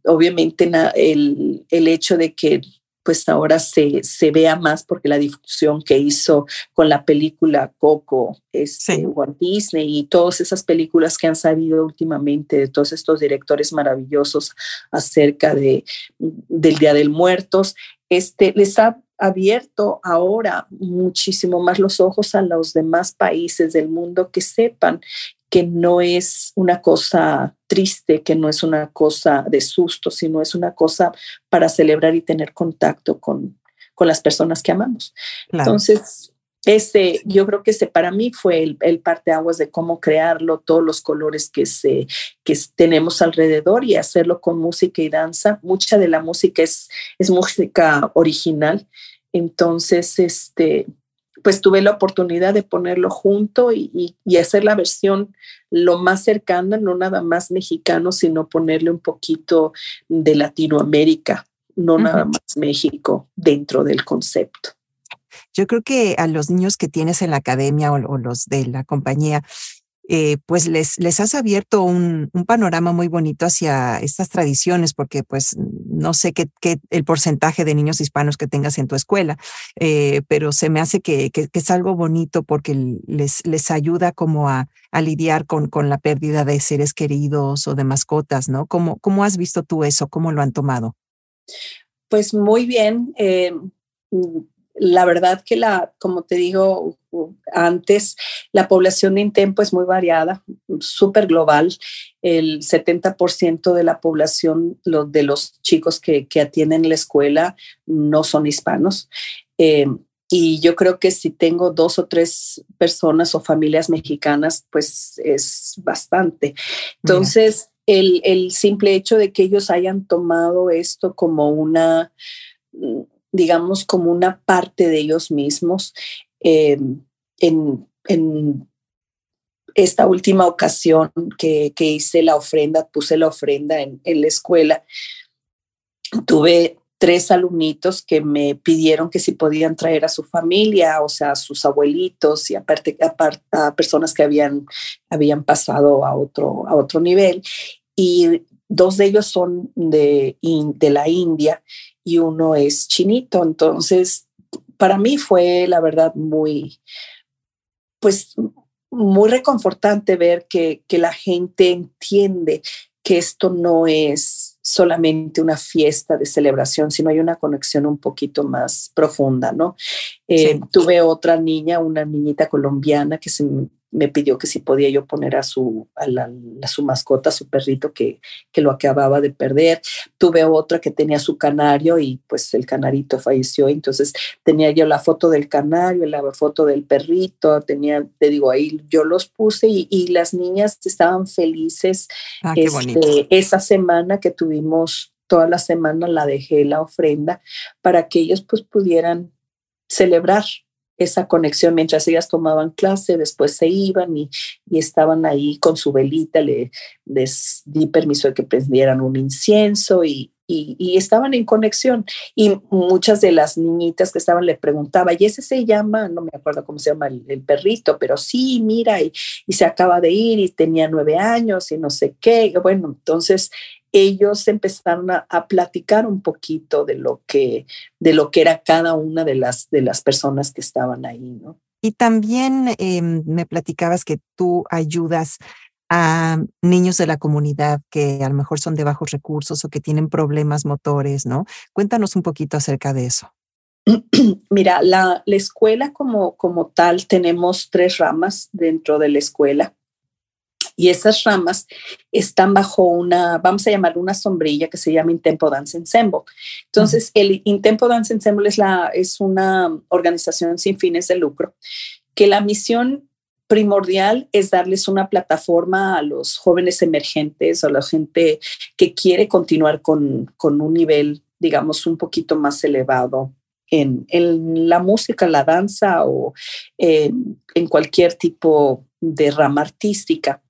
obviamente, el, el hecho de que pues ahora se, se, vea más porque la difusión que hizo con la película Coco, este, Walt Disney y todas esas películas que han salido últimamente de todos estos directores maravillosos acerca de, del Día del Muertos, este, les ha abierto ahora muchísimo más los ojos a los demás países del mundo que sepan que no es una cosa triste, que no es una cosa de susto, sino es una cosa para celebrar y tener contacto con, con las personas que amamos. Entonces, ese, yo creo que ese para mí fue el, el parteaguas de cómo crearlo, todos los colores que, se, que tenemos alrededor y hacerlo con música y danza. Mucha de la música es, es música original. Entonces, este, pues tuve la oportunidad de ponerlo junto y, hacer la versión lo más cercana, no nada más mexicano, sino ponerle un poquito de Latinoamérica, no nada más México dentro del concepto. Yo creo que a los niños que tienes en la academia o los de la compañía, eh, pues les, les has abierto un, panorama muy bonito hacia estas tradiciones, porque pues no sé qué, el porcentaje de niños hispanos que tengas en tu escuela, eh, pero se me hace que, es algo bonito porque les, les ayuda como a, lidiar con, con la pérdida de seres queridos o de mascotas, ¿no? ¿Cómo, cómo has visto tú eso? ¿Cómo lo han tomado? Pues muy bien. Eh, la verdad que la, como te digo antes, la población de Intempo es muy variada, súper global. El 70% de la población de los chicos que, atienden la escuela no son hispanos. Eh, y yo creo que si tengo dos o tres personas o familias mexicanas, pues es bastante. Entonces, el, el simple hecho de que ellos hayan tomado esto como una digamos, como una parte de ellos mismos. Eh, en, esta última ocasión que, hice la ofrenda, puse la ofrenda en, la escuela, tuve tres alumnitos que me pidieron que si podían traer a su familia, o sea, a sus abuelitos y aparte, a personas que habían, habían pasado a otro, a otro nivel. Y dos de ellos son de, de la India y uno es chinito. Entonces, para mí fue la verdad muy, pues, muy reconfortante ver que, que la gente entiende que esto no es solamente una fiesta de celebración, sino hay una conexión un poquito más profunda, ¿no? Eh, tuve otra niña, una niñita colombiana que se me pidió que si podía yo poner a su, a, su mascota, a su perrito que, que, lo acababa de perder. Tuve otra que tenía su canario y pues el canarito falleció. Entonces tenía yo la foto del canario, la foto del perrito, tenía, te digo, ahí yo los puse y, las niñas estaban felices. Ah, este, esa semana que tuvimos, toda la semana la dejé la ofrenda para que ellos pues pudieran celebrar esa conexión mientras ellas tomaban clase, después se iban y, estaban ahí con su velita, le, les di permiso de que prendieran un incienso y, estaban en conexión. Y muchas de las niñitas que estaban le preguntaba, ¿y ese se llama? No me acuerdo cómo se llama el, perrito, pero sí, mira, y, y, se acaba de ir y tenía nueve años y no sé qué. Bueno, entonces ellos empezaron a, platicar un poquito de lo que de lo que era cada una de las de las personas que estaban ahí, ¿no? Y también em, me platicabas que tú ayudas a niños de la comunidad que a lo mejor son de bajos recursos o que tienen problemas motores, ¿no? Cuéntanos un poquito acerca de eso. Mira, la, la escuela como, como tal, tenemos tres ramas dentro de la escuela y esas ramas están bajo una, vamos a llamar una sombrilla que se llama Intempo Dance Ensemble. Entonces, el Intempo Dance Ensemble es, la, es una organización sin fines de lucro que la misión primordial es darles una plataforma a los jóvenes emergentes o a la gente que quiere continuar con, con un nivel, digamos, un poquito más elevado en, en, la música, la danza o en cualquier tipo de rama artística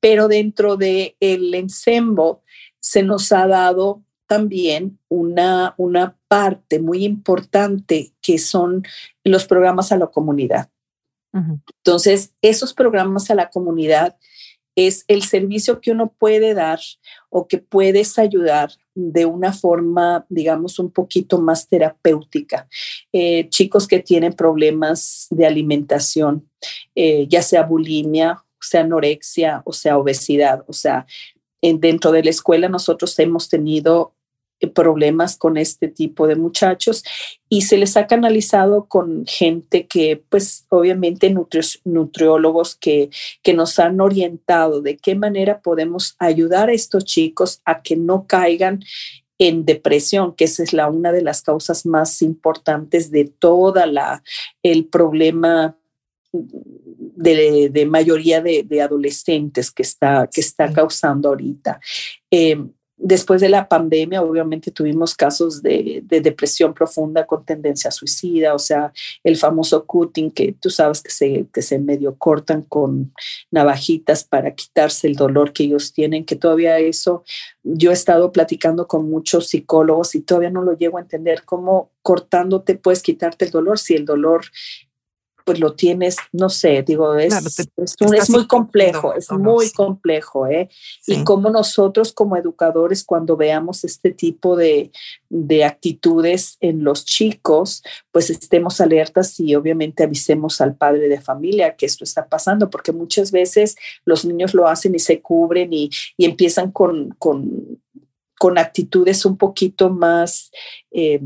pero dentro del el ensemble se nos ha dado también una, una parte muy importante que son los programas a la comunidad. Entonces, esos programas a la comunidad es el servicio que uno puede dar o que puedes ayudar de una forma, digamos, un poquito más terapéutica. Eh, chicos que tienen problemas de alimentación, eh, ya sea bulimia sea anorexia o sea obesidad. O sea, en, dentro de la escuela nosotros hemos tenido eh, problemas con este tipo de muchachos y se les ha canalizado con gente que, pues obviamente nutriólogos que, que nos han orientado de qué manera podemos ayudar a estos chicos a que no caigan en depresión, que esa es la una de las causas más importantes de toda la el problema de, mayoría de, adolescentes que está, que está causando ahorita. Eh, después de la pandemia, obviamente tuvimos casos de, depresión profunda con tendencia suicida, o sea, el famoso cutting que tú sabes que se, que se medio cortan con navajitas para quitarse el dolor que ellos tienen, que todavía eso, yo he estado platicando con muchos psicólogos y todavía no lo llego a entender cómo cortándote puedes quitarte el dolor si el dolor pues lo tienes, no sé, digo, es, es, muy complejo, es muy complejo, ¿eh? Y como nosotros como educadores, cuando veamos este tipo de, de, actitudes en los chicos, pues estemos alertas y obviamente avisemos al padre de familia que esto está pasando, porque muchas veces los niños lo hacen y se cubren y, y empiezan con, con, con, actitudes un poquito más... Eh,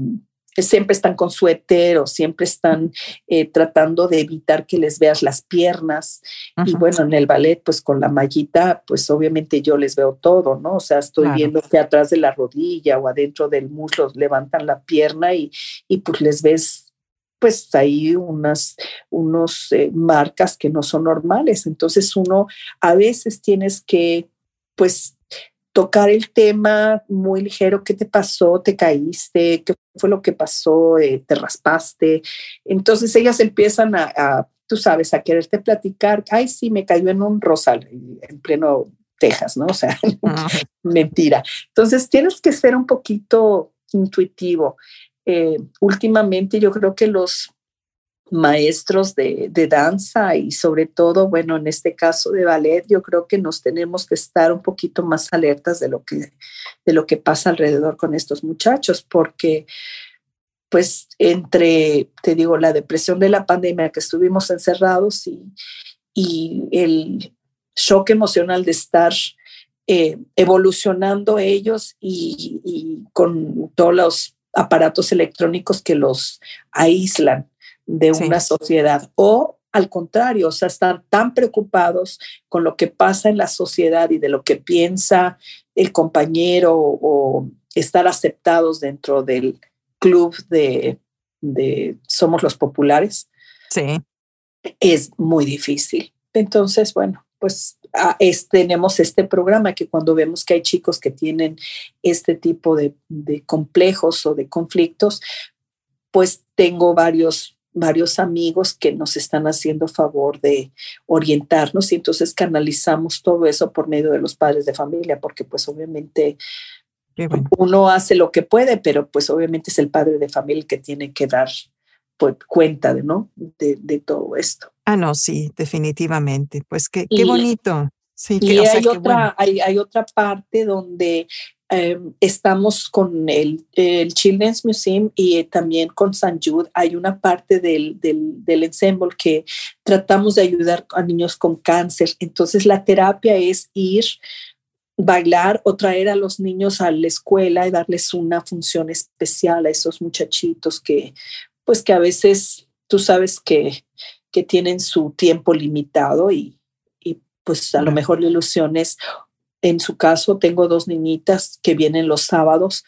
siempre están con suéter o siempre están eh, tratando de evitar que les veas las piernas. Y bueno, en el ballet, pues con la mallita, pues obviamente yo les veo todo, ¿no? O sea, estoy viendo que atrás de la rodilla o adentro del muslo levantan la pierna y, y pues les ves pues ahí unas unos eh, marcas que no son normales. Entonces uno a veces tienes que pues tocar el tema muy ligero, ¿qué te pasó? ¿Te caíste? ¿Qué fue lo que pasó? Eh, ¿Te raspaste? Entonces ellas empiezan a, tú sabes, a quererte platicar, ay, sí, me cayó en un rosal en pleno Texas, ¿no? O sea, mentira. Entonces tienes que ser un poquito intuitivo. Eh, últimamente yo creo que los maestros de, danza y sobre todo, bueno, en este caso de ballet, yo creo que nos tenemos que estar un poquito más alertas de lo que, de lo que pasa alrededor con estos muchachos, porque pues entre, te digo, la depresión de la pandemia que estuvimos encerrados y, y el shock emocional de estar eh, evolucionando ellos y, y con todos los aparatos electrónicos que los aíslan de una sociedad o al contrario, o sea, están tan preocupados con lo que pasa en la sociedad y de lo que piensa el compañero o estar aceptados dentro del club de, Somos los Populares. Sí. Es muy difícil. Entonces, bueno, pues ah, tenemos este programa que cuando vemos que hay chicos que tienen este tipo de, de complejos o de conflictos, pues tengo varios varios amigos que nos están haciendo favor de orientarnos y entonces canalizamos todo eso por medio de los padres de familia, porque pues obviamente uno hace lo que puede, pero pues obviamente es el padre de familia el que tiene que dar pues, cuenta de, ¿no? De, todo esto. Ah, no, sí, definitivamente. Pues qué, qué bonito. Sí, y hay, otra, hay, hay, otra parte donde Em, estamos con el, el, Children's Museum y también con San Jude. Hay una parte del, del, del, ensemble que tratamos de ayudar a niños con cáncer. Entonces la terapia es ir, bailar o traer a los niños a la escuela y darles una función especial a esos muchachitos que, pues que a veces tú sabes que, que tienen su tiempo limitado y, y pues a lo mejor la ilusión es en su caso, tengo dos niñitas que vienen los sábados,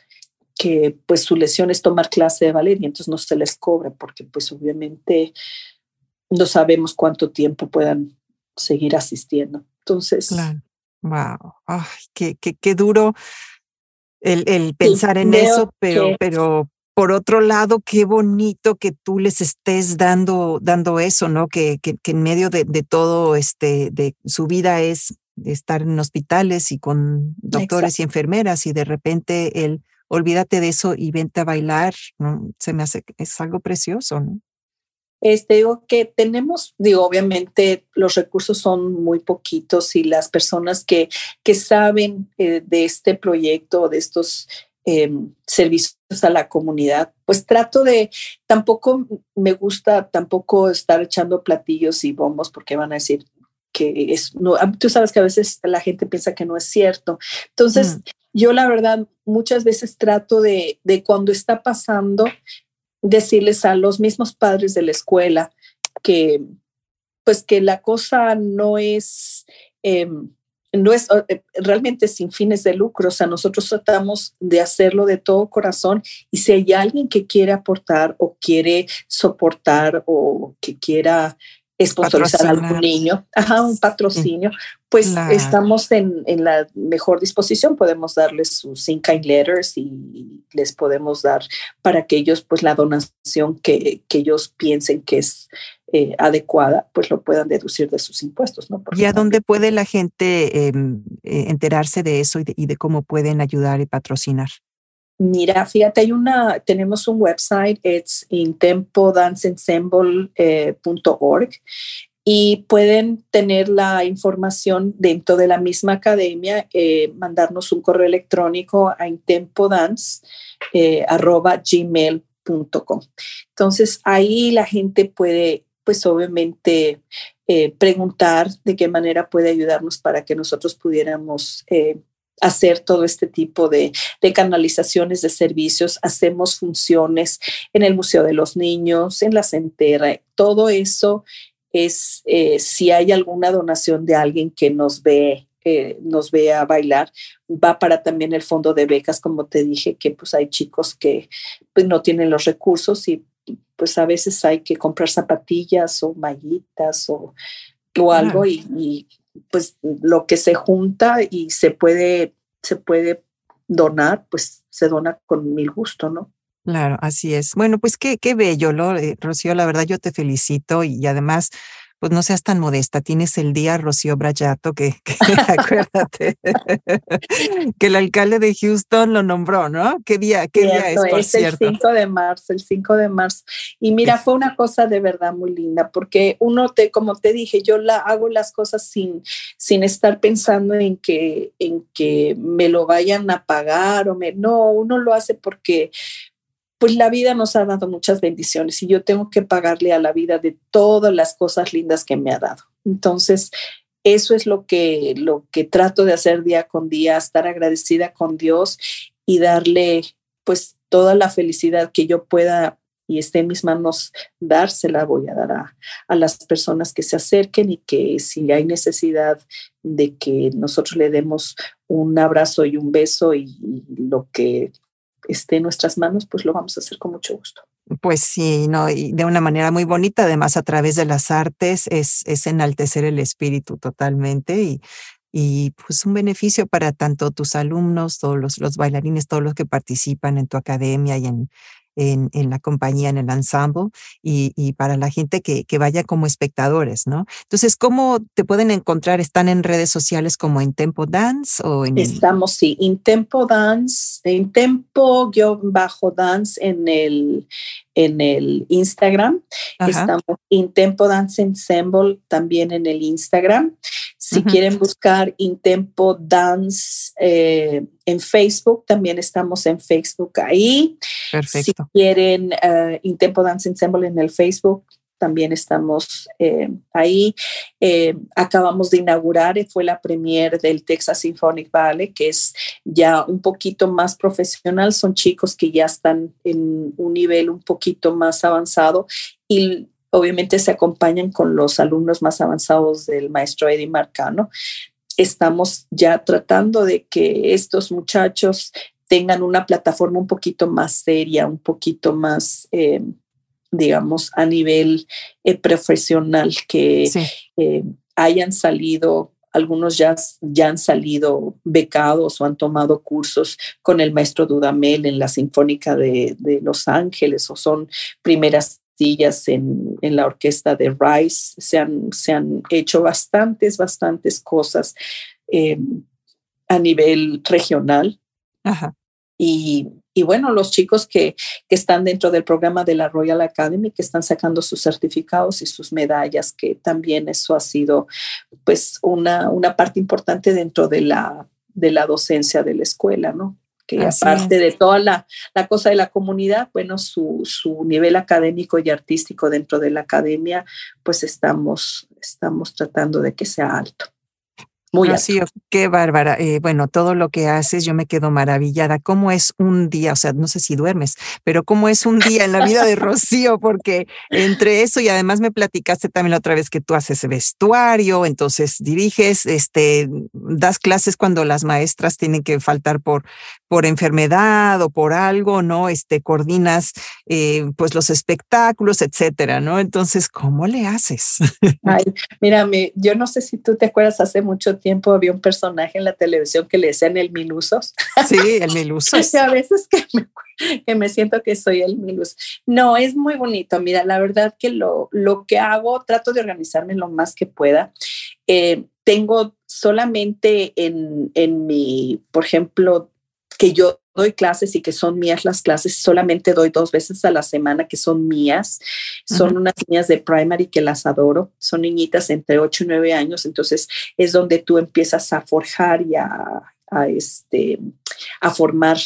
que pues su lesión es tomar clase de ballet y entonces no se les cobra porque pues obviamente no sabemos cuánto tiempo puedan seguir asistiendo. Entonces... Wow, Ay, qué, qué, qué, duro el, el pensar en eso, pero, pero por otro lado, qué bonito que tú les estés dando, dando eso, ¿no? Que, que, que en medio de, de, todo este, de su vida es estar en hospitales y con doctores y enfermeras y de repente el olvídate de eso y vente a bailar, ¿no? Se me hace, es algo precioso, ¿no? Este, digo que tenemos, digo, obviamente los recursos son muy poquitos y las personas que, que saben eh, de este proyecto, de estos em, servicios a la comunidad, pues trato de, tampoco me gusta tampoco estar echando platillos y bombos porque van a decir, que es, no, tú sabes que a veces la gente piensa que no es cierto. Entonces, mm. yo la verdad muchas veces trato de, de cuando está pasando, decirles a los mismos padres de la escuela que pues que la cosa no es, em, no es eh, realmente sin fines de lucro, o sea, nosotros tratamos de hacerlo de todo corazón y si hay alguien que quiere aportar o quiere soportar o que quiera sponsorizar a algún niño, ajá, un patrocinio, pues estamos en, en, la mejor disposición, podemos darles sus in letters y les podemos dar para que ellos, pues la donación que, que ellos piensen que es eh, adecuada, pues lo puedan deducir de sus impuestos, ¿no? ¿Y a dónde puede la gente em, eh, enterarse de eso y de, y de cómo pueden ayudar y patrocinar? Mira, fíjate, hay una, tenemos un website, es intempodanceensemble.org y pueden tener la información dentro de la misma academia, eh, mandarnos un correo electrónico a intempodance.gmail.com. Eh, Entonces ahí la gente puede, pues obviamente, eh, preguntar de qué manera puede ayudarnos para que nosotros pudiéramos hacer todo este tipo de, canalizaciones de servicios. Hacemos funciones en el Museo de los Niños, en la Centera. Todo eso es, eh, si hay alguna donación de alguien que nos ve eh, nos a bailar, va para también el fondo de becas, como te dije, que pues hay chicos que pues, no tienen los recursos y pues a veces hay que comprar zapatillas o mallitas o, o algo y pues lo que se junta y se puede, se puede donar, pues se dona con mil gusto, ¿no? Claro, así es. Bueno, pues qué, qué bello, lo, eh, Rocío, la verdad yo te felicito y además pues no seas tan modesta, tienes el día Rocío Brayato, que, acuérdate, que el alcalde de Houston lo nombró, ¿no? ¿Qué día, qué día es, es el 5 de marzo, el 5 de marzo. Y mira, fue una cosa de verdad muy linda, porque uno, te, como te dije, yo la, hago las cosas sin, sin estar pensando en que, en que me lo vayan a pagar o me, no, uno lo hace porque pues la vida nos ha dado muchas bendiciones y yo tengo que pagarle a la vida de todas las cosas lindas que me ha dado. Entonces, eso es lo que, lo que trato de hacer día con día, estar agradecida con Dios y darle pues toda la felicidad que yo pueda y esté en mis manos dársela, voy a dar a, a, las personas que se acerquen y que si hay necesidad de que nosotros le demos un abrazo y un beso y lo que esté en nuestras manos, pues lo vamos a hacer con mucho gusto. Pues sí, no, de una manera muy bonita, además a través de las artes es, es enaltecer el espíritu totalmente y, y pues un beneficio para tanto tus alumnos, todos los, los bailarines, todos los que participan en tu academia y en, en, en la compañía, en el ensemble y, y para la gente que, que, vaya como espectadores, ¿no? Entonces, ¿cómo te pueden encontrar? ¿Están en redes sociales como en Tempo Dance o en...? Estamos, sí, en Tempo Dance, en Tempo-Dance en el, en el Instagram. Estamos en Tempo Dance Ensemble también en el Instagram. Si quieren buscar Intempo Dance eh, en Facebook, también estamos en Facebook ahí. Perfecto. Si quieren uh, Intempo Dance Ensemble en el Facebook, también estamos eh, ahí. Eh, acabamos de inaugurar, fue la premier del Texas Symphonic Ballet, que es ya un poquito más profesional. Son chicos que ya están en un nivel un poquito más avanzado y obviamente se acompañan con los alumnos más avanzados del maestro Eddie Marcano. Estamos ya tratando de que estos muchachos tengan una plataforma un poquito más seria, un poquito más, eh, digamos, a nivel eh, profesional, que eh, hayan salido algunos ya, ya, han salido becados o han tomado cursos con el maestro Dudamel en la Sinfónica de, de Los Ángeles o son primeras en, en, la orquesta de Rice. Se han, se han hecho bastantes, bastantes cosas eh, a nivel regional. Y, y, bueno, los chicos que, que, están dentro del programa de la Royal Academy, que están sacando sus certificados y sus medallas, que también eso ha sido pues una, una parte importante dentro de la, de la docencia de la escuela, ¿no? Que aparte de toda la, la, cosa de la comunidad, bueno, su, su, nivel académico y artístico dentro de la academia, pues estamos, estamos tratando de que sea alto. Muy Rocío, qué bárbara. Eh, bueno, todo lo que haces, yo me quedo maravillada. ¿Cómo es un día? O sea, no sé si duermes, pero ¿cómo es un día en la vida de Rocío? Porque entre eso y además me platicaste también la otra vez que tú haces vestuario, entonces diriges, este, das clases cuando las maestras tienen que faltar por, por enfermedad o por algo, ¿no? Este, coordinas eh, pues los espectáculos, etcétera, ¿no? Entonces, ¿cómo le haces? Ay, mírame, yo no sé si tú te acuerdas hace mucho tiempo había un personaje en la televisión que le decían el Milusos. Sí, el Milusos. a veces que me, que me, siento que soy el Milus. No, es muy bonito. Mira, la verdad que lo, lo que hago, trato de organizarme lo más que pueda. Eh, tengo solamente en, en mi, por ejemplo, que yo doy clases y que son mías las clases, solamente doy dos veces a la semana que son mías. Son unas niñas de primary que las adoro, son niñitas entre 8 y 9 años, entonces es donde tú empiezas a forjar y a, este a formar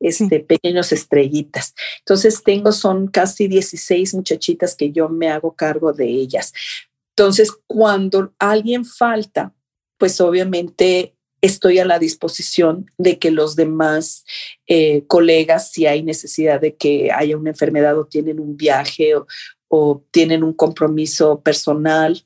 este pequeños estrellitas. Entonces tengo son casi 16 muchachitas que yo me hago cargo de ellas. Entonces, cuando alguien falta, pues obviamente estoy a la disposición de que los demás eh, colegas, si hay necesidad de que haya una enfermedad o tienen un viaje o, tienen un compromiso personal,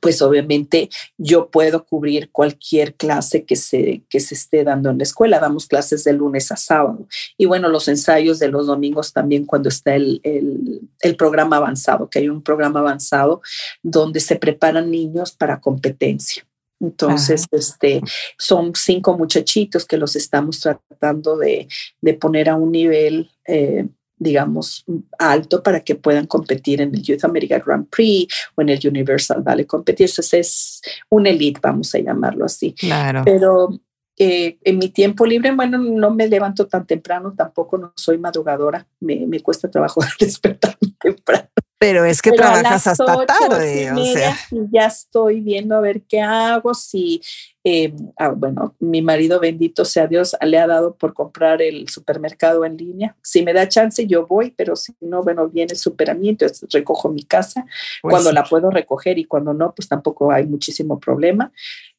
pues obviamente yo puedo cubrir cualquier clase que se, que se esté dando en la escuela. Damos clases de lunes a sábado. Y bueno, los ensayos de los domingos también cuando está el, el programa avanzado, que hay un programa avanzado donde se preparan niños para competencia. Entonces, este, son cinco muchachitos que los estamos tratando de, de poner a un nivel, eh, digamos, alto para que puedan competir en el Youth America Grand Prix o en el Universal Ballet Competitions. Es un elite, vamos a llamarlo así. Claro. Pero eh, en mi tiempo libre, bueno, no me levanto tan temprano, tampoco no soy madrugadora, me, me cuesta trabajo despertarme temprano pero es que trabajas hasta tarde. O sea. Ya estoy viendo a ver qué hago. Si, eh, ah, bueno, mi marido, bendito sea Dios, le ha dado por comprar el supermercado en línea. Si me da chance, yo voy, pero si no, bueno, viene el superamiento, recojo mi casa pues cuando la puedo recoger y cuando no, pues tampoco hay muchísimo problema.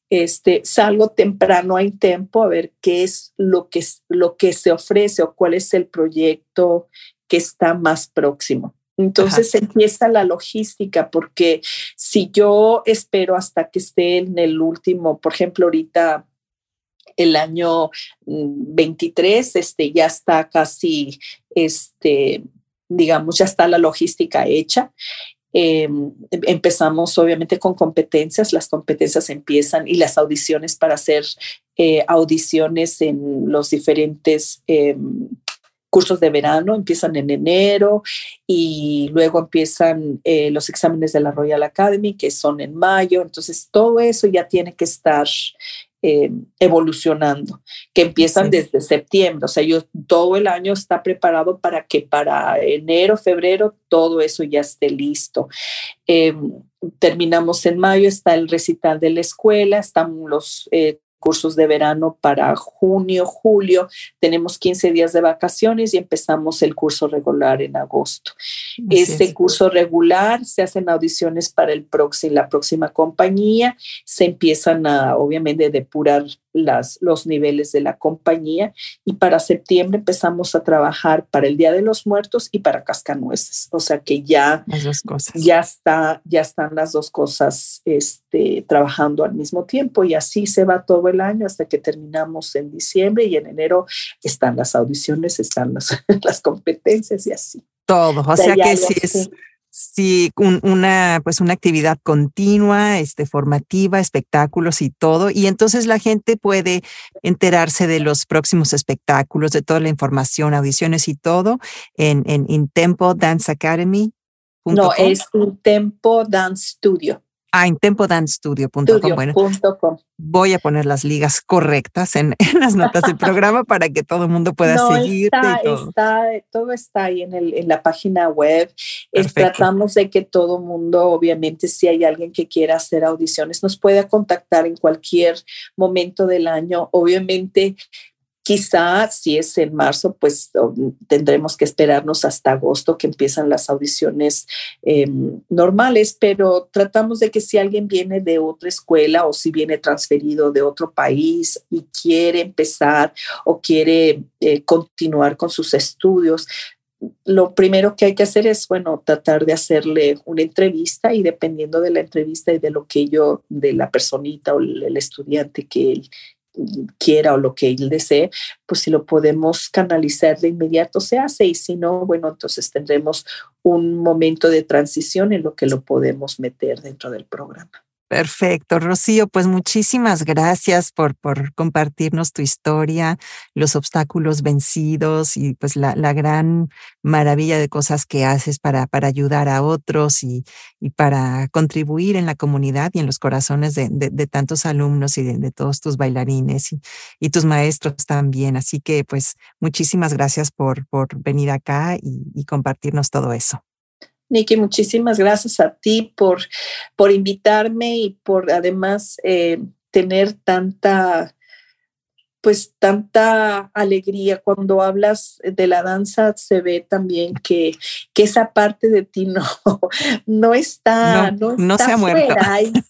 Este, salgo temprano a tiempo a ver qué es lo que, lo que se ofrece o cuál es el proyecto que está más próximo entonces empieza la logística, porque si yo espero hasta que esté en el último, por ejemplo, ahorita el año 23, mm, este, ya está casi, este, digamos, ya está la logística hecha. Em, empezamos obviamente con competencias, las competencias empiezan y las audiciones para hacer eh, audiciones en los diferentes... Em, cursos de verano empiezan en enero y luego empiezan eh, los exámenes de la Royal Academy, que son en mayo. Entonces, todo eso ya tiene que estar eh, evolucionando, que empiezan desde septiembre. O sea, yo todo el año está preparado para que para enero, febrero, todo eso ya esté listo. Em, terminamos en mayo, está el recital de la escuela, están los eh, cursos de verano para junio, julio. Tenemos 15 días de vacaciones y empezamos el curso regular en agosto. este curso regular se hacen audiciones para el próximo, la próxima compañía. Se empiezan a, obviamente, depurar las, los niveles de la compañía y para septiembre empezamos a trabajar para el Día de los Muertos y para Cascanueces. O sea que ya, ya, está, ya están las dos cosas este, trabajando al mismo tiempo y así se va todo el año hasta que terminamos en diciembre y en enero están las audiciones, están las, las competencias y así. Todo, o sea, que sí es Sí, una, pues una actividad continua, este, formativa, espectáculos y todo. Y entonces la gente puede enterarse de los próximos espectáculos, de toda la información, audiciones y todo en, en Intempo Dance Academy. No, es Intempo Dance Studio. Ah, en tempodancestudio.com. Bueno, voy a poner las ligas correctas en, las notas del programa para que todo el mundo pueda seguir. todo. Está, todo está ahí en, el, en la página web. tratamos de que todo el mundo, obviamente, si hay alguien que quiera hacer audiciones, nos pueda contactar en cualquier momento del año. Obviamente, Quizá si es en marzo, pues tendremos que esperarnos hasta agosto que empiezan las audiciones em, normales, pero tratamos de que si alguien viene de otra escuela o si viene transferido de otro país y quiere empezar o quiere eh, continuar con sus estudios, lo primero que hay que hacer es, bueno, tratar de hacerle una entrevista y dependiendo de la entrevista y de lo que yo, de la personita o el estudiante que él quiera o lo que él desee, pues si lo podemos canalizar de inmediato se hace y si no, bueno, entonces tendremos un momento de transición en lo que lo podemos meter dentro del programa. Perfecto, Rocío, pues muchísimas gracias por, por compartirnos tu historia, los obstáculos vencidos y pues la, la gran maravilla de cosas que haces para, para ayudar a otros y, y, para contribuir en la comunidad y en los corazones de, de, tantos alumnos y de, todos tus bailarines y, y, tus maestros también. Así que pues muchísimas gracias por, por venir acá y compartirnos todo eso. Nikki, muchísimas gracias a ti por, por invitarme y por además eh, tener tanta pues tanta alegría. Cuando hablas de la danza se ve también que, que esa parte de ti no, no está, no, no, se ha muerto.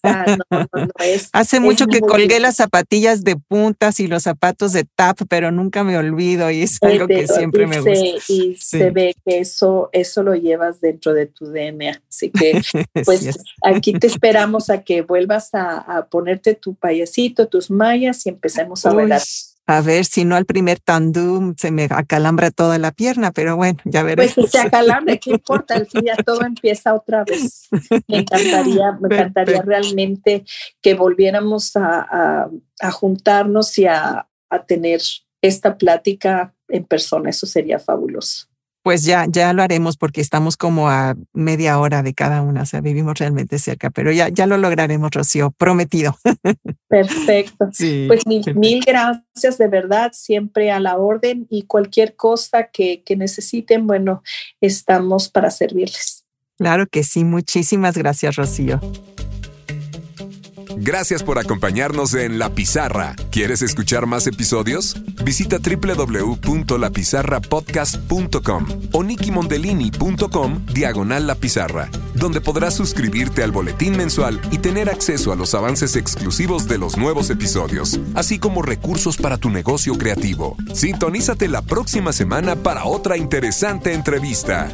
Hace mucho que colgué las zapatillas de puntas y los zapatos de tap, pero nunca me olvido y es algo que siempre me gusta. Y se ve que eso, eso lo llevas dentro de tu DNA. Así que pues aquí te esperamos a que vuelvas a, ponerte tu payasito, tus mallas y empecemos a bailar a ver si no al primer tandú se me acalambra toda la pierna, pero bueno, ya veremos. Pues si se acalambra, ¿qué importa? Al fin ya todo empieza otra vez. Me encantaría, me encantaría realmente que volviéramos a, juntarnos y a tener esta plática en persona. Eso sería fabuloso pues ya, ya lo haremos porque estamos como a media hora de cada una, o sea, vivimos realmente cerca, pero ya, ya lo lograremos, Rocío, prometido. Perfecto. pues mil, gracias de verdad, siempre a la orden y cualquier cosa que, que necesiten, bueno, estamos para servirles. Claro que sí, muchísimas gracias, Rocío. Gracias por acompañarnos en La Pizarra. ¿Quieres escuchar más episodios? Visita www.lapizarrapodcast.com o nikimondelini.com diagonal La Pizarra, donde podrás suscribirte al boletín mensual y tener acceso a los avances exclusivos de los nuevos episodios, así como recursos para tu negocio creativo. Sintonízate la próxima semana para otra interesante entrevista.